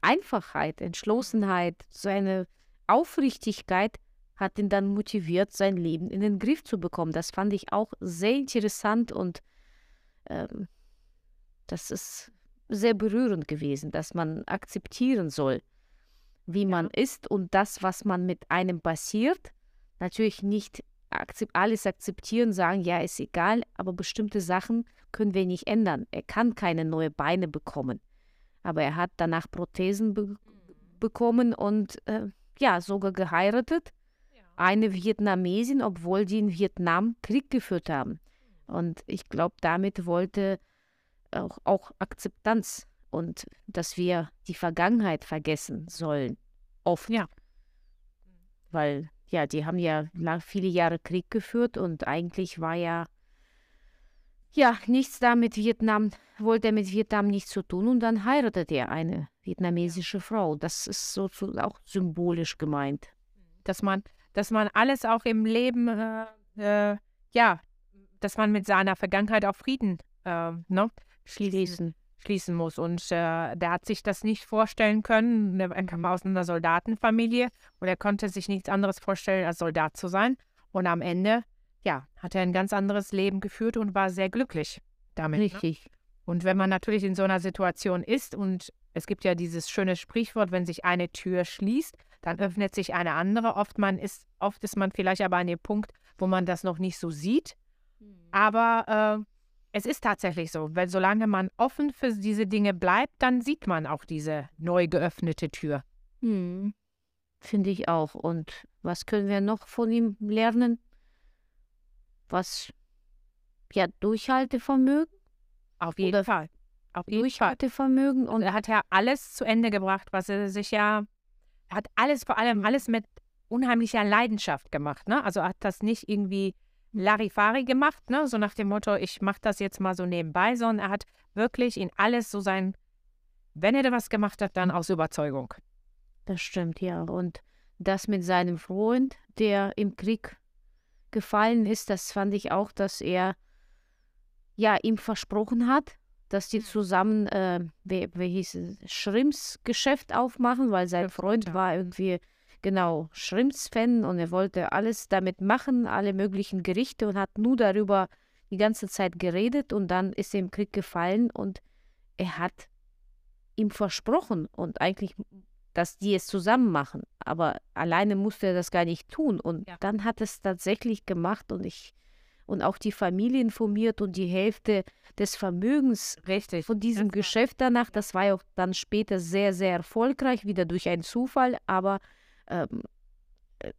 Einfachheit, Entschlossenheit, seine Aufrichtigkeit hat ihn dann motiviert, sein Leben in den Griff zu bekommen. Das fand ich auch sehr interessant und ähm, das ist sehr berührend gewesen, dass man akzeptieren soll, wie man ist und das, was man mit einem passiert, natürlich nicht akzep alles akzeptieren, sagen, ja, ist egal, aber bestimmte Sachen können wir nicht ändern. Er kann keine neue Beine bekommen. Aber er hat danach Prothesen be bekommen und äh, ja, sogar geheiratet. Eine Vietnamesin, obwohl die in Vietnam Krieg geführt haben. Und ich glaube, damit wollte auch, auch Akzeptanz und dass wir die Vergangenheit vergessen sollen. Oft. Ja. weil ja, die haben ja lang, viele Jahre Krieg geführt und eigentlich war ja ja nichts da mit Vietnam, wollte er mit Vietnam nichts zu tun und dann heiratet er eine vietnamesische Frau. Das ist so, so auch symbolisch gemeint. Dass man, dass man alles auch im Leben, äh, äh, ja, dass man mit seiner Vergangenheit auch Frieden äh, ne, schließen, schließen muss. Und äh, der hat sich das nicht vorstellen können. Er kam aus einer Soldatenfamilie und er konnte sich nichts anderes vorstellen, als Soldat zu sein. Und am Ende, ja, hat er ein ganz anderes Leben geführt und war sehr glücklich damit. Ne? Richtig. Ne? Und wenn man natürlich in so einer Situation ist und es gibt ja dieses schöne Sprichwort, wenn sich eine Tür schließt, dann öffnet sich eine andere. Oft, man ist, oft ist man vielleicht aber an dem Punkt, wo man das noch nicht so sieht. Mhm. Aber äh, es ist tatsächlich so, weil solange man offen für diese Dinge bleibt, dann sieht man auch diese neu geöffnete Tür. Hm. Finde ich auch. Und was können wir noch von ihm lernen? Was, ja, Durchhaltevermögen? Auf jeden Oder Fall. Auf jeden Durchhaltevermögen. Und er hat ja alles zu Ende gebracht, was er sich ja, hat alles, vor allem alles mit unheimlicher Leidenschaft gemacht. Ne? Also hat das nicht irgendwie Larifari gemacht, ne? so nach dem Motto, ich mache das jetzt mal so nebenbei, sondern er hat wirklich in alles so sein, wenn er da was gemacht hat, dann aus Überzeugung. Das stimmt, ja. Und das mit seinem Freund, der im Krieg gefallen ist, das fand ich auch, dass er ja ihm versprochen hat, dass die zusammen, äh, wie, wie hieß es, Schrimps-Geschäft aufmachen, weil sein Freund war irgendwie genau Shrimps-Fan und er wollte alles damit machen, alle möglichen Gerichte und hat nur darüber die ganze Zeit geredet und dann ist er im Krieg gefallen und er hat ihm versprochen und eigentlich, dass die es zusammen machen, aber alleine musste er das gar nicht tun und ja. dann hat es tatsächlich gemacht und ich und auch die Familie informiert und die Hälfte des Vermögens Richtig. von diesem Geschäft danach, das war ja auch dann später sehr, sehr erfolgreich, wieder durch einen Zufall, aber ähm,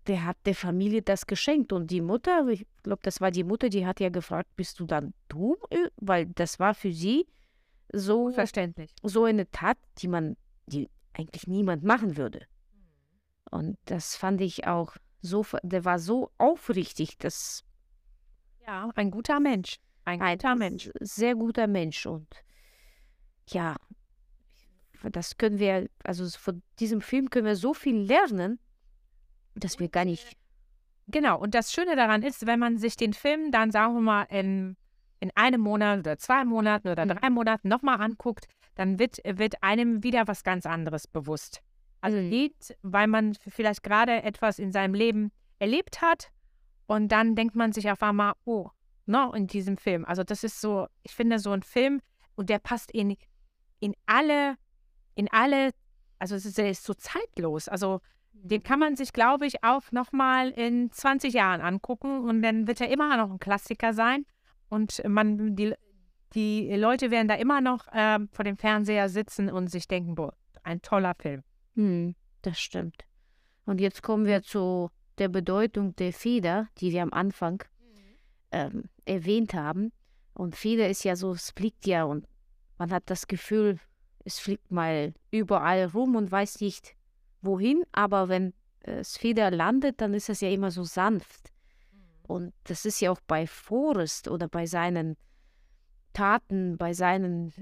der hat der Familie das geschenkt. Und die Mutter, ich glaube, das war die Mutter, die hat ja gefragt, bist du dann du? Weil das war für sie so verständlich. So eine Tat, die man, die eigentlich niemand machen würde. Und das fand ich auch so, der war so aufrichtig, dass. Ja, ein guter Mensch. Ein, ein guter Mensch. Sehr guter Mensch. Und ja, das können wir, also von diesem Film können wir so viel lernen, dass wir gar nicht. Genau, und das Schöne daran ist, wenn man sich den Film dann, sagen wir mal, in, in einem Monat oder zwei Monaten oder drei Monaten nochmal anguckt, dann wird, wird einem wieder was ganz anderes bewusst. Also mhm. Lied, weil man vielleicht gerade etwas in seinem Leben erlebt hat und dann denkt man sich auf einmal, oh, no, in diesem Film. Also das ist so, ich finde so ein Film und der passt in, in alle in alle, also es ist, ist so zeitlos. Also den mhm. kann man sich, glaube ich, auch nochmal in 20 Jahren angucken und dann wird er immer noch ein Klassiker sein. Und man, die, die Leute werden da immer noch äh, vor dem Fernseher sitzen und sich denken, boah, ein toller Film. Hm, das stimmt. Und jetzt kommen wir zu der Bedeutung der Feder, die wir am Anfang ähm, erwähnt haben. Und Feder ist ja so, es fliegt ja und man hat das Gefühl, es fliegt mal überall rum und weiß nicht wohin, aber wenn es wieder landet, dann ist es ja immer so sanft. Und das ist ja auch bei Forrest oder bei seinen Taten, bei seinen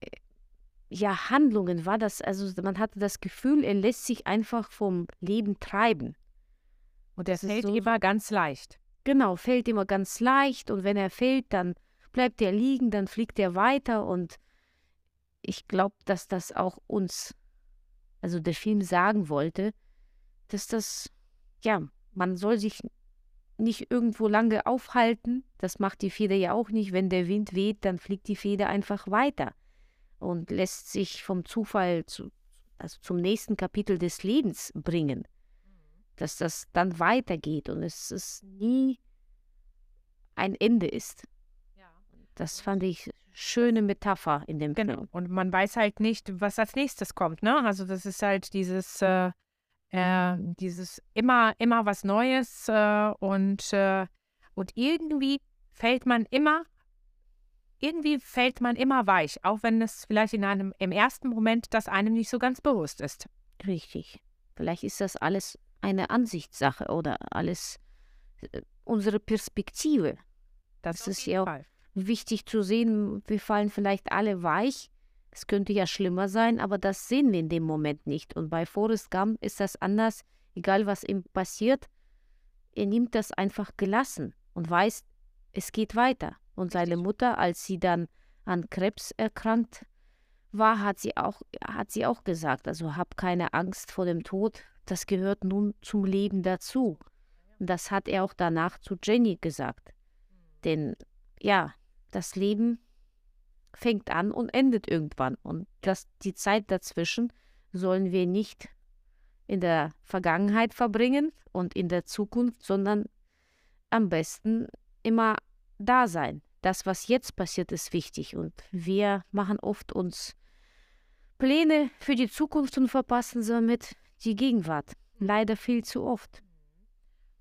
äh, ja, Handlungen war das, also man hatte das Gefühl, er lässt sich einfach vom Leben treiben. Und er fällt so, immer ganz leicht. Genau, fällt immer ganz leicht und wenn er fällt, dann bleibt er liegen, dann fliegt er weiter und ich glaube, dass das auch uns, also der Film sagen wollte, dass das, ja, man soll sich nicht irgendwo lange aufhalten. Das macht die Feder ja auch nicht. Wenn der Wind weht, dann fliegt die Feder einfach weiter und lässt sich vom Zufall zu, also zum nächsten Kapitel des Lebens bringen. Dass das dann weitergeht und es ist nie ein Ende ist. Das fand ich schöne Metapher in dem genau. Film. Und man weiß halt nicht, was als nächstes kommt, ne? Also das ist halt dieses, äh, äh, dieses immer, immer was Neues äh, und, äh, und irgendwie fällt man immer, irgendwie fällt man immer weich, auch wenn es vielleicht in einem, im ersten Moment das einem nicht so ganz bewusst ist. Richtig. Vielleicht ist das alles eine Ansichtssache oder alles äh, unsere Perspektive. Das, Das ist ja auch Fall. wichtig zu sehen, wir fallen vielleicht alle weich. Es könnte ja schlimmer sein, aber das sehen wir in dem Moment nicht. Und bei Forrest Gump ist das anders, egal was ihm passiert. Er nimmt das einfach gelassen und weiß, es geht weiter. Und seine Mutter, als sie dann an Krebs erkrankt war, hat sie auch, hat sie auch gesagt, also hab keine Angst vor dem Tod, das gehört nun zum Leben dazu. Und das hat er auch danach zu Jenny gesagt. Denn ja, das Leben fängt an und endet irgendwann. Und das, die Zeit dazwischen sollen wir nicht in der Vergangenheit verbringen und in der Zukunft, sondern am besten immer da sein. Das, was jetzt passiert, ist wichtig. Und wir machen oft uns Pläne für die Zukunft und verpassen somit die Gegenwart. Leider viel zu oft.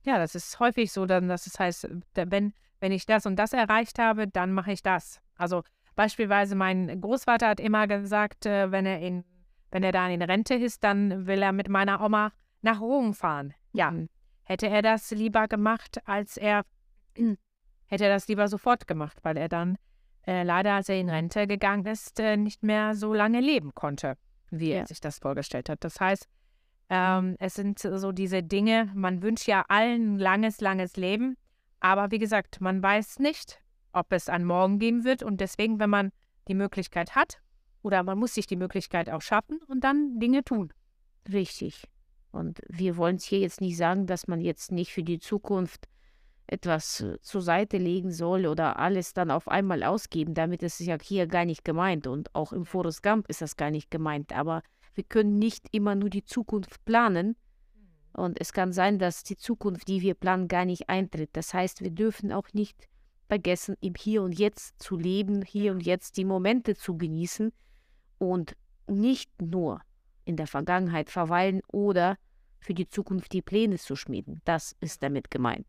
Ja, das ist häufig so, dann, dass es heißt, wenn, wenn ich das und das erreicht habe, dann mache ich das. Also beispielsweise mein Großvater hat immer gesagt, äh, wenn er in, wenn er da in Rente ist, dann will er mit meiner Oma nach Rom fahren. Ja, Mhm. hätte er das lieber gemacht, als er hätte er das lieber sofort gemacht, weil er dann äh, leider, als er in Rente gegangen ist, äh, nicht mehr so lange leben konnte, wie Ja. er sich das vorgestellt hat. Das heißt, ähm, es sind so diese Dinge, man wünscht ja allen ein langes, langes Leben, aber wie gesagt, man weiß nicht, ob es einen Morgen geben wird und deswegen, wenn man die Möglichkeit hat, oder man muss sich die Möglichkeit auch schaffen und dann Dinge tun. Richtig. Und wir wollen es hier jetzt nicht sagen, dass man jetzt nicht für die Zukunft etwas äh, zur Seite legen soll oder alles dann auf einmal ausgeben. Damit ist es ja hier gar nicht gemeint. Und auch im Forrest Gump ist das gar nicht gemeint. Aber wir können nicht immer nur die Zukunft planen. Und es kann sein, dass die Zukunft, die wir planen, gar nicht eintritt. Das heißt, wir dürfen auch nicht vergessen, im Hier und Jetzt zu leben, hier und jetzt die Momente zu genießen und nicht nur in der Vergangenheit verweilen oder für die Zukunft die Pläne zu schmieden. Das ist damit gemeint.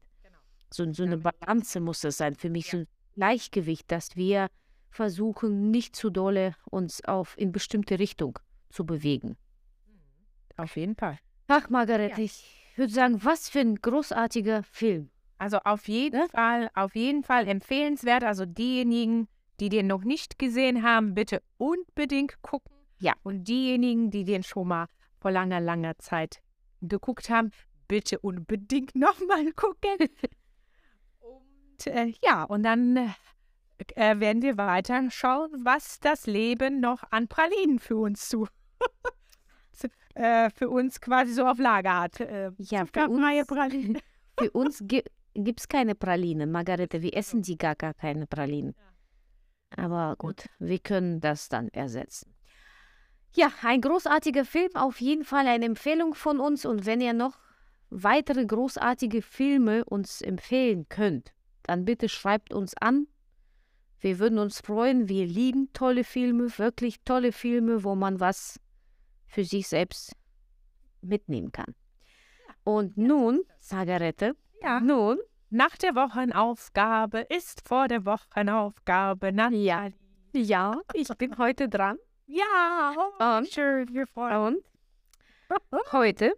So, so eine Balance muss das sein. Für mich so ein Gleichgewicht, dass wir versuchen, nicht zu dolle uns auf in bestimmte Richtung zu bewegen. Auf jeden Fall. Ach, Margaret, ich würde sagen, was für ein großartiger Film. Also auf jeden Ne? Fall, auf jeden Fall empfehlenswert. Also diejenigen, die den noch nicht gesehen haben, bitte unbedingt gucken. Ja. Und diejenigen, die den schon mal vor langer, langer Zeit geguckt haben, bitte unbedingt nochmal gucken. Und äh, ja, und dann äh, äh, werden wir weiter schauen, was das Leben noch an Pralinen für uns zu. äh, für uns quasi so auf Lager hat. Äh, Ja, für uns, Pralinen. für uns gi gibt es keine Pralinen. Margarete, wir essen die gar, gar keine Pralinen. Aber gut, wir können das dann ersetzen. Ja, ein großartiger Film, auf jeden Fall eine Empfehlung von uns. Und wenn ihr noch weitere großartige Filme uns empfehlen könnt, dann bitte schreibt uns an. Wir würden uns freuen. Wir lieben tolle Filme, wirklich tolle Filme, wo man was für sich selbst mitnehmen kann. Und nun, Margarete, Ja. nun, Nach der Wochenaufgabe ist vor der Wochenaufgabe. Na, ja, ja, ich bin heute dran. ja, oh, Und? freuen Und heute,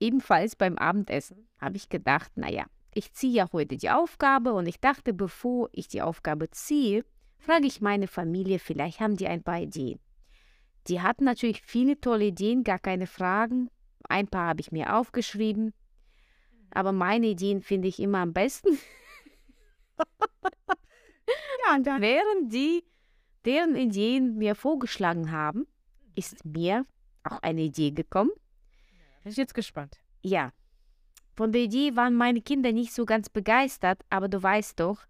ebenfalls beim Abendessen, habe ich gedacht, naja, ich ziehe ja heute die Aufgabe und ich dachte, bevor ich die Aufgabe ziehe, frage ich meine Familie, vielleicht haben die ein paar Ideen. Die hatten natürlich viele tolle Ideen, gar keine Fragen. Ein paar habe ich mir aufgeschrieben. Aber meine Ideen finde ich immer am besten. Ja, und dann Während die deren Ideen mir vorgeschlagen haben, ist mir auch eine Idee gekommen. bin ich jetzt gespannt. Ja, von der Idee waren meine Kinder nicht so ganz begeistert, aber du weißt doch,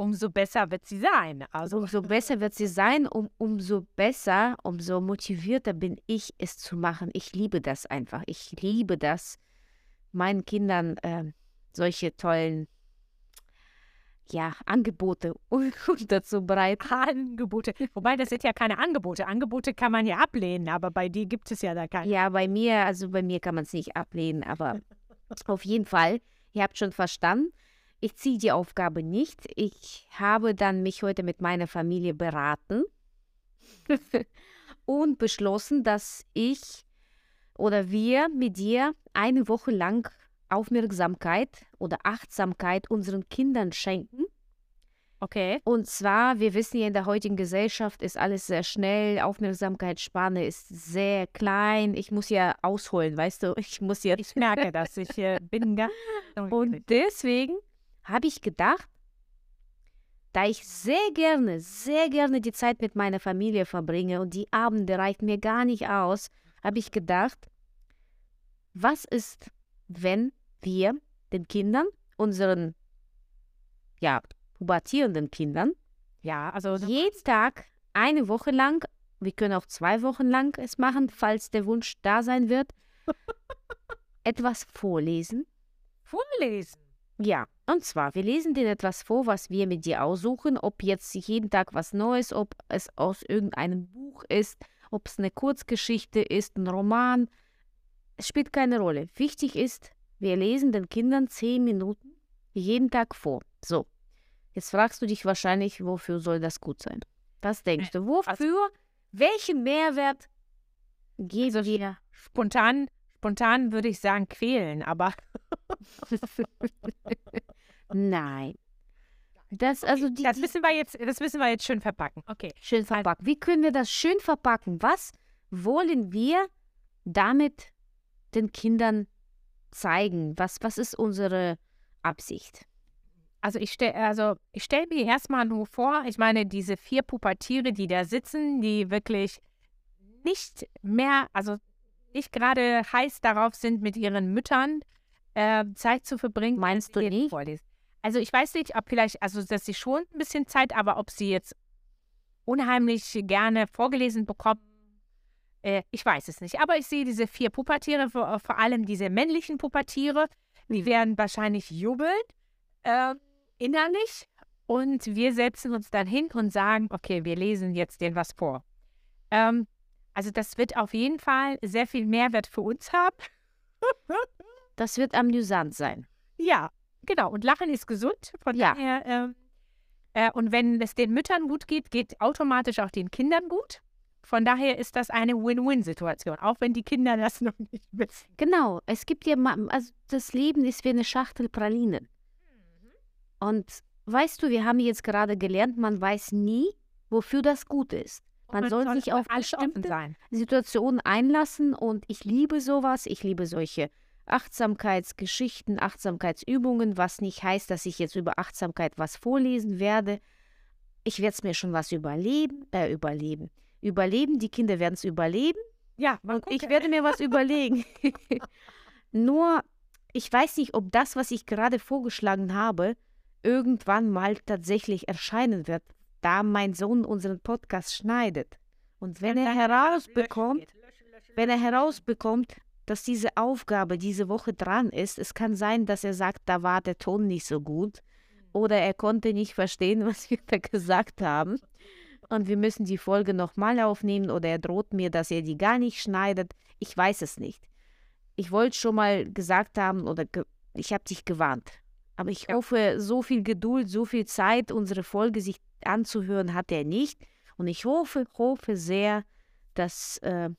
Umso besser wird sie sein. Also, umso besser wird sie sein, um, umso besser, umso motivierter bin ich, es zu machen. Ich liebe das einfach. Ich liebe das, meinen Kindern ähm, solche tollen ja, Angebote unterzubreiten. Angebote. Wobei, das sind ja keine Angebote. Angebote kann man ja ablehnen, aber bei dir gibt es ja da keine. Ja, bei mir, also bei mir kann man es nicht ablehnen, aber auf jeden Fall, ihr habt schon verstanden, ich ziehe die Aufgabe nicht. Ich habe dann mich heute mit meiner Familie beraten und beschlossen, dass ich oder wir mit dir eine Woche lang Aufmerksamkeit oder Achtsamkeit unseren Kindern schenken. Okay. Und zwar, wir wissen ja, in der heutigen Gesellschaft ist alles sehr schnell, Aufmerksamkeitsspanne ist sehr klein. Ich muss ja ausholen, weißt du? Ich muss jetzt. Ich merke das. Ich äh, bin ganz. Und deswegen habe ich gedacht, da ich sehr gerne, sehr gerne die Zeit mit meiner Familie verbringe und die Abende reichen mir gar nicht aus, habe ich gedacht, was ist, wenn wir den Kindern, unseren, ja, pubertierenden Kindern, Ja, also jeden Tag eine Woche lang, wir können auch zwei Wochen lang es machen, falls der Wunsch da sein wird, etwas vorlesen. vorlesen. Ja, und zwar, wir lesen dir etwas vor, was wir mit dir aussuchen, ob jetzt jeden Tag was Neues, ob es aus irgendeinem Buch ist, ob es eine Kurzgeschichte ist, ein Roman. Es spielt keine Rolle. Wichtig ist, wir lesen den Kindern zehn Minuten jeden Tag vor. So, jetzt fragst du dich wahrscheinlich, wofür soll das gut sein? Was denkst du? Wofür? Welchen Mehrwert geben wir? Spontan, spontan würde ich sagen quälen, aber Nein. Das, also die, das müssen wir jetzt, das müssen wir jetzt schön verpacken. Okay. Schön verpacken. Wie können wir das schön verpacken? Was wollen wir damit den Kindern zeigen? Was, was ist unsere Absicht? Also ich stelle also ich stell mir erstmal nur vor, ich meine, diese vier Pubertiere, die da sitzen, die wirklich nicht mehr, also nicht gerade heiß darauf sind, mit ihren Müttern äh, Zeit zu verbringen. Meinst du nicht? vorlesen. Also ich weiß nicht, ob vielleicht, also dass sie schon ein bisschen Zeit, aber ob sie jetzt unheimlich gerne vorgelesen bekommen, äh, ich weiß es nicht. Aber ich sehe diese vier Pubertiere, vor, vor allem diese männlichen Pubertiere, die werden wahrscheinlich jubeln äh, innerlich und wir setzen uns dann hin und sagen, okay, wir lesen jetzt denen was vor. Ähm, also das wird auf jeden Fall sehr viel Mehrwert für uns haben. Das wird amüsant sein. Ja, genau. Und Lachen ist gesund. Von Ja. daher, ähm, äh, und wenn es den Müttern gut geht, geht automatisch auch den Kindern gut. Von daher ist das eine Win-Win-Situation, auch wenn die Kinder das noch nicht wissen. Genau, es gibt ja, also das Leben ist wie eine Schachtel Pralinen. Und weißt du, wir haben jetzt gerade gelernt, man weiß nie, wofür das gut ist. Man soll sich auf bestimmte sein. Situationen einlassen und ich liebe sowas. Ich liebe solche Achtsamkeitsgeschichten, Achtsamkeitsübungen, was nicht heißt, dass ich jetzt über Achtsamkeit was vorlesen werde. Ich werde es mir schon was überleben, äh, überleben. Überleben, die Kinder werden es überleben Ja, mal und ich werde mir was überlegen. Nur, ich weiß nicht, ob das, was ich gerade vorgeschlagen habe, irgendwann mal tatsächlich erscheinen wird, da mein Sohn unseren Podcast schneidet. Und wenn er herausbekommt, wenn er herausbekommt, dass diese Aufgabe diese Woche dran ist, es kann sein, dass er sagt, da war der Ton nicht so gut oder er konnte nicht verstehen, was wir da gesagt haben. Und wir müssen die Folge nochmal aufnehmen oder er droht mir, dass er die gar nicht schneidet. Ich weiß es nicht. Ich wollte schon mal gesagt haben oder ich habe dich gewarnt. Aber ich Ja. hoffe, so viel Geduld, so viel Zeit, unsere Folge sich anzuhören, hat er nicht. Und ich hoffe, hoffe sehr, dass äh,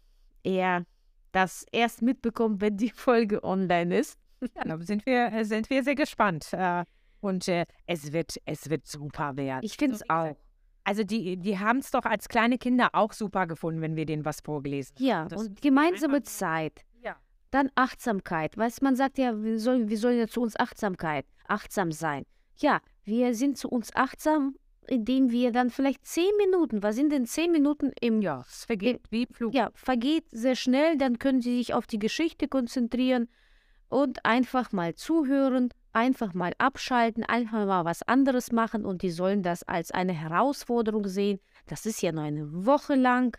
er das erst mitbekommt, wenn die Folge online ist. Ja, da sind wir, äh, sind wir sehr gespannt. Äh, und äh, es, wird, es wird super werden. Ich finde es So auch. Also die, die haben es doch als kleine Kinder auch super gefunden, wenn wir denen was vorgelesen haben. Ja, Das und gemeinsame Zeit. Dann Achtsamkeit. Weißt man sagt ja, wir sollen, wir sollen ja zu uns Achtsamkeit, achtsam sein. Ja, wir sind zu uns achtsam, indem wir dann vielleicht zehn Minuten, was sind denn zehn Minuten im Ja, es vergeht wie Flug. ja, vergeht sehr schnell, dann können Sie sich auf die Geschichte konzentrieren und einfach mal zuhören, einfach mal abschalten, einfach mal was anderes machen und die sollen das als eine Herausforderung sehen. Das ist ja nur eine Woche lang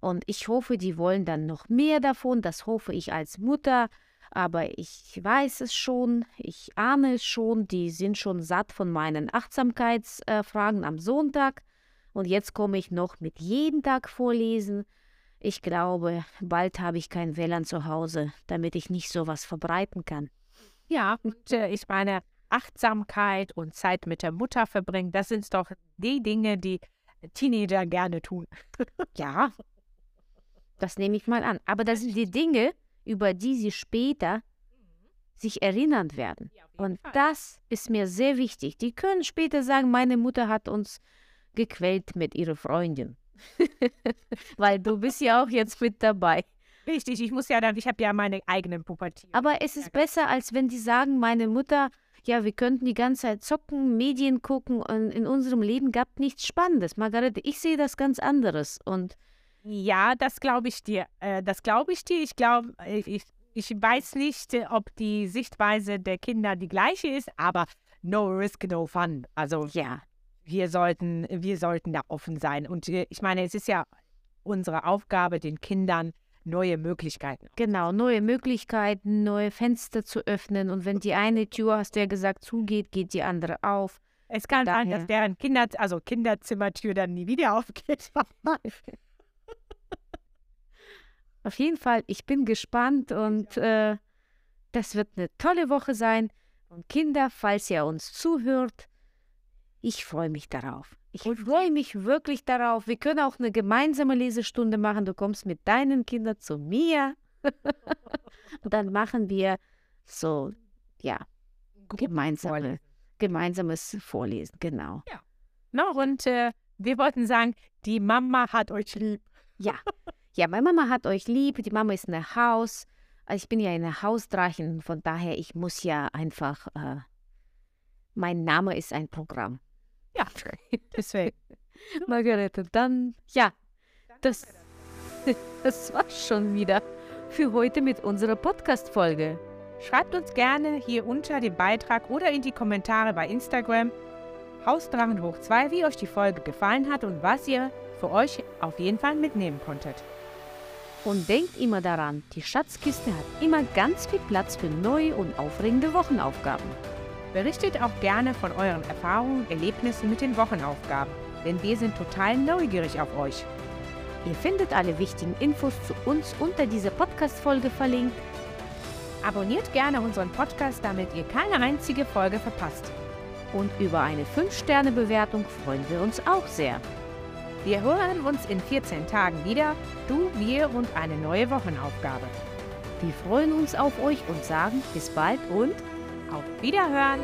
und ich hoffe, die wollen dann noch mehr davon, das hoffe ich als Mutter, aber ich weiß es schon, ich ahne es schon, die sind schon satt von meinen Achtsamkeitsfragen am Sonntag und jetzt komme ich noch mit jeden Tag vorlesen. Ich glaube, bald habe ich kein WLAN zu Hause, damit ich nicht sowas verbreiten kann. Ja, und äh, ich meine, Achtsamkeit und Zeit mit der Mutter verbringen, das sind doch die Dinge, die Teenager gerne tun. Ja. Das nehme ich mal an. Aber das sind die Dinge, über die sie später sich erinnern werden. Und das ist mir sehr wichtig. Die können später sagen, meine Mutter hat uns gequält mit ihrer Freundin. Weil du bist ja auch jetzt mit dabei. Richtig, ich muss ja dann, ich habe ja meine eigenen Pubertät. Aber es ist besser, als wenn die sagen, meine Mutter, ja, wir könnten die ganze Zeit zocken, Medien gucken und in unserem Leben gab nichts Spannendes. Margarete, ich sehe das ganz anderes und ja, das glaube ich dir. Äh, das glaube ich dir. Ich glaube, ich, ich weiß nicht, äh, ob die Sichtweise der Kinder die gleiche ist, aber no risk, no fun. Also ja, wir sollten, wir sollten da offen sein. Und äh, ich meine, es ist ja unsere Aufgabe, den Kindern neue Möglichkeiten. Genau, neue Möglichkeiten, neue Fenster zu öffnen. Und wenn die eine Tür, hast du ja gesagt, zugeht, geht die andere auf. Es kann sein, dass deren Kinder, also Kinderzimmertür dann nie wieder aufgeht. Auf jeden Fall, ich bin gespannt und äh, das wird eine tolle Woche sein. Und Kinder, falls ihr uns zuhört, ich freue mich darauf. Ich freue mich wirklich darauf. Wir können auch eine gemeinsame Lesestunde machen. Du kommst mit deinen Kindern zu mir. und dann machen wir so, ja, gemeinsame, gemeinsames Vorlesen. Genau. Ja. No, und äh, wir wollten sagen, die Mama hat euch lieb. Ja. Ja, meine Mama hat euch lieb. Die Mama ist ein Haus. Also ich bin ja eine Hausdrachen. Von daher, ich muss ja einfach, äh, mein Name ist ein Programm. Ja, deswegen. Margarete, dann, ja, das, das war's schon wieder für heute mit unserer Podcast-Folge. Schreibt uns gerne hier unter dem Beitrag oder in die Kommentare bei Instagram Hausdrachen hoch 2, wie euch die Folge gefallen hat und was ihr für euch auf jeden Fall mitnehmen konntet. Und denkt immer daran, die Schatzkiste hat immer ganz viel Platz für neue und aufregende Wochenaufgaben. Berichtet auch gerne von euren Erfahrungen und Erlebnissen mit den Wochenaufgaben, denn wir sind total neugierig auf euch. Ihr findet alle wichtigen Infos zu uns unter dieser Podcast-Folge verlinkt. Abonniert gerne unseren Podcast, damit ihr keine einzige Folge verpasst. Und über eine 5-Sterne-Bewertung freuen wir uns auch sehr. Wir hören uns in 14 Tagen wieder, du, wir und eine neue Wochenaufgabe. Wir freuen uns auf euch und sagen bis bald und auf Wiederhören!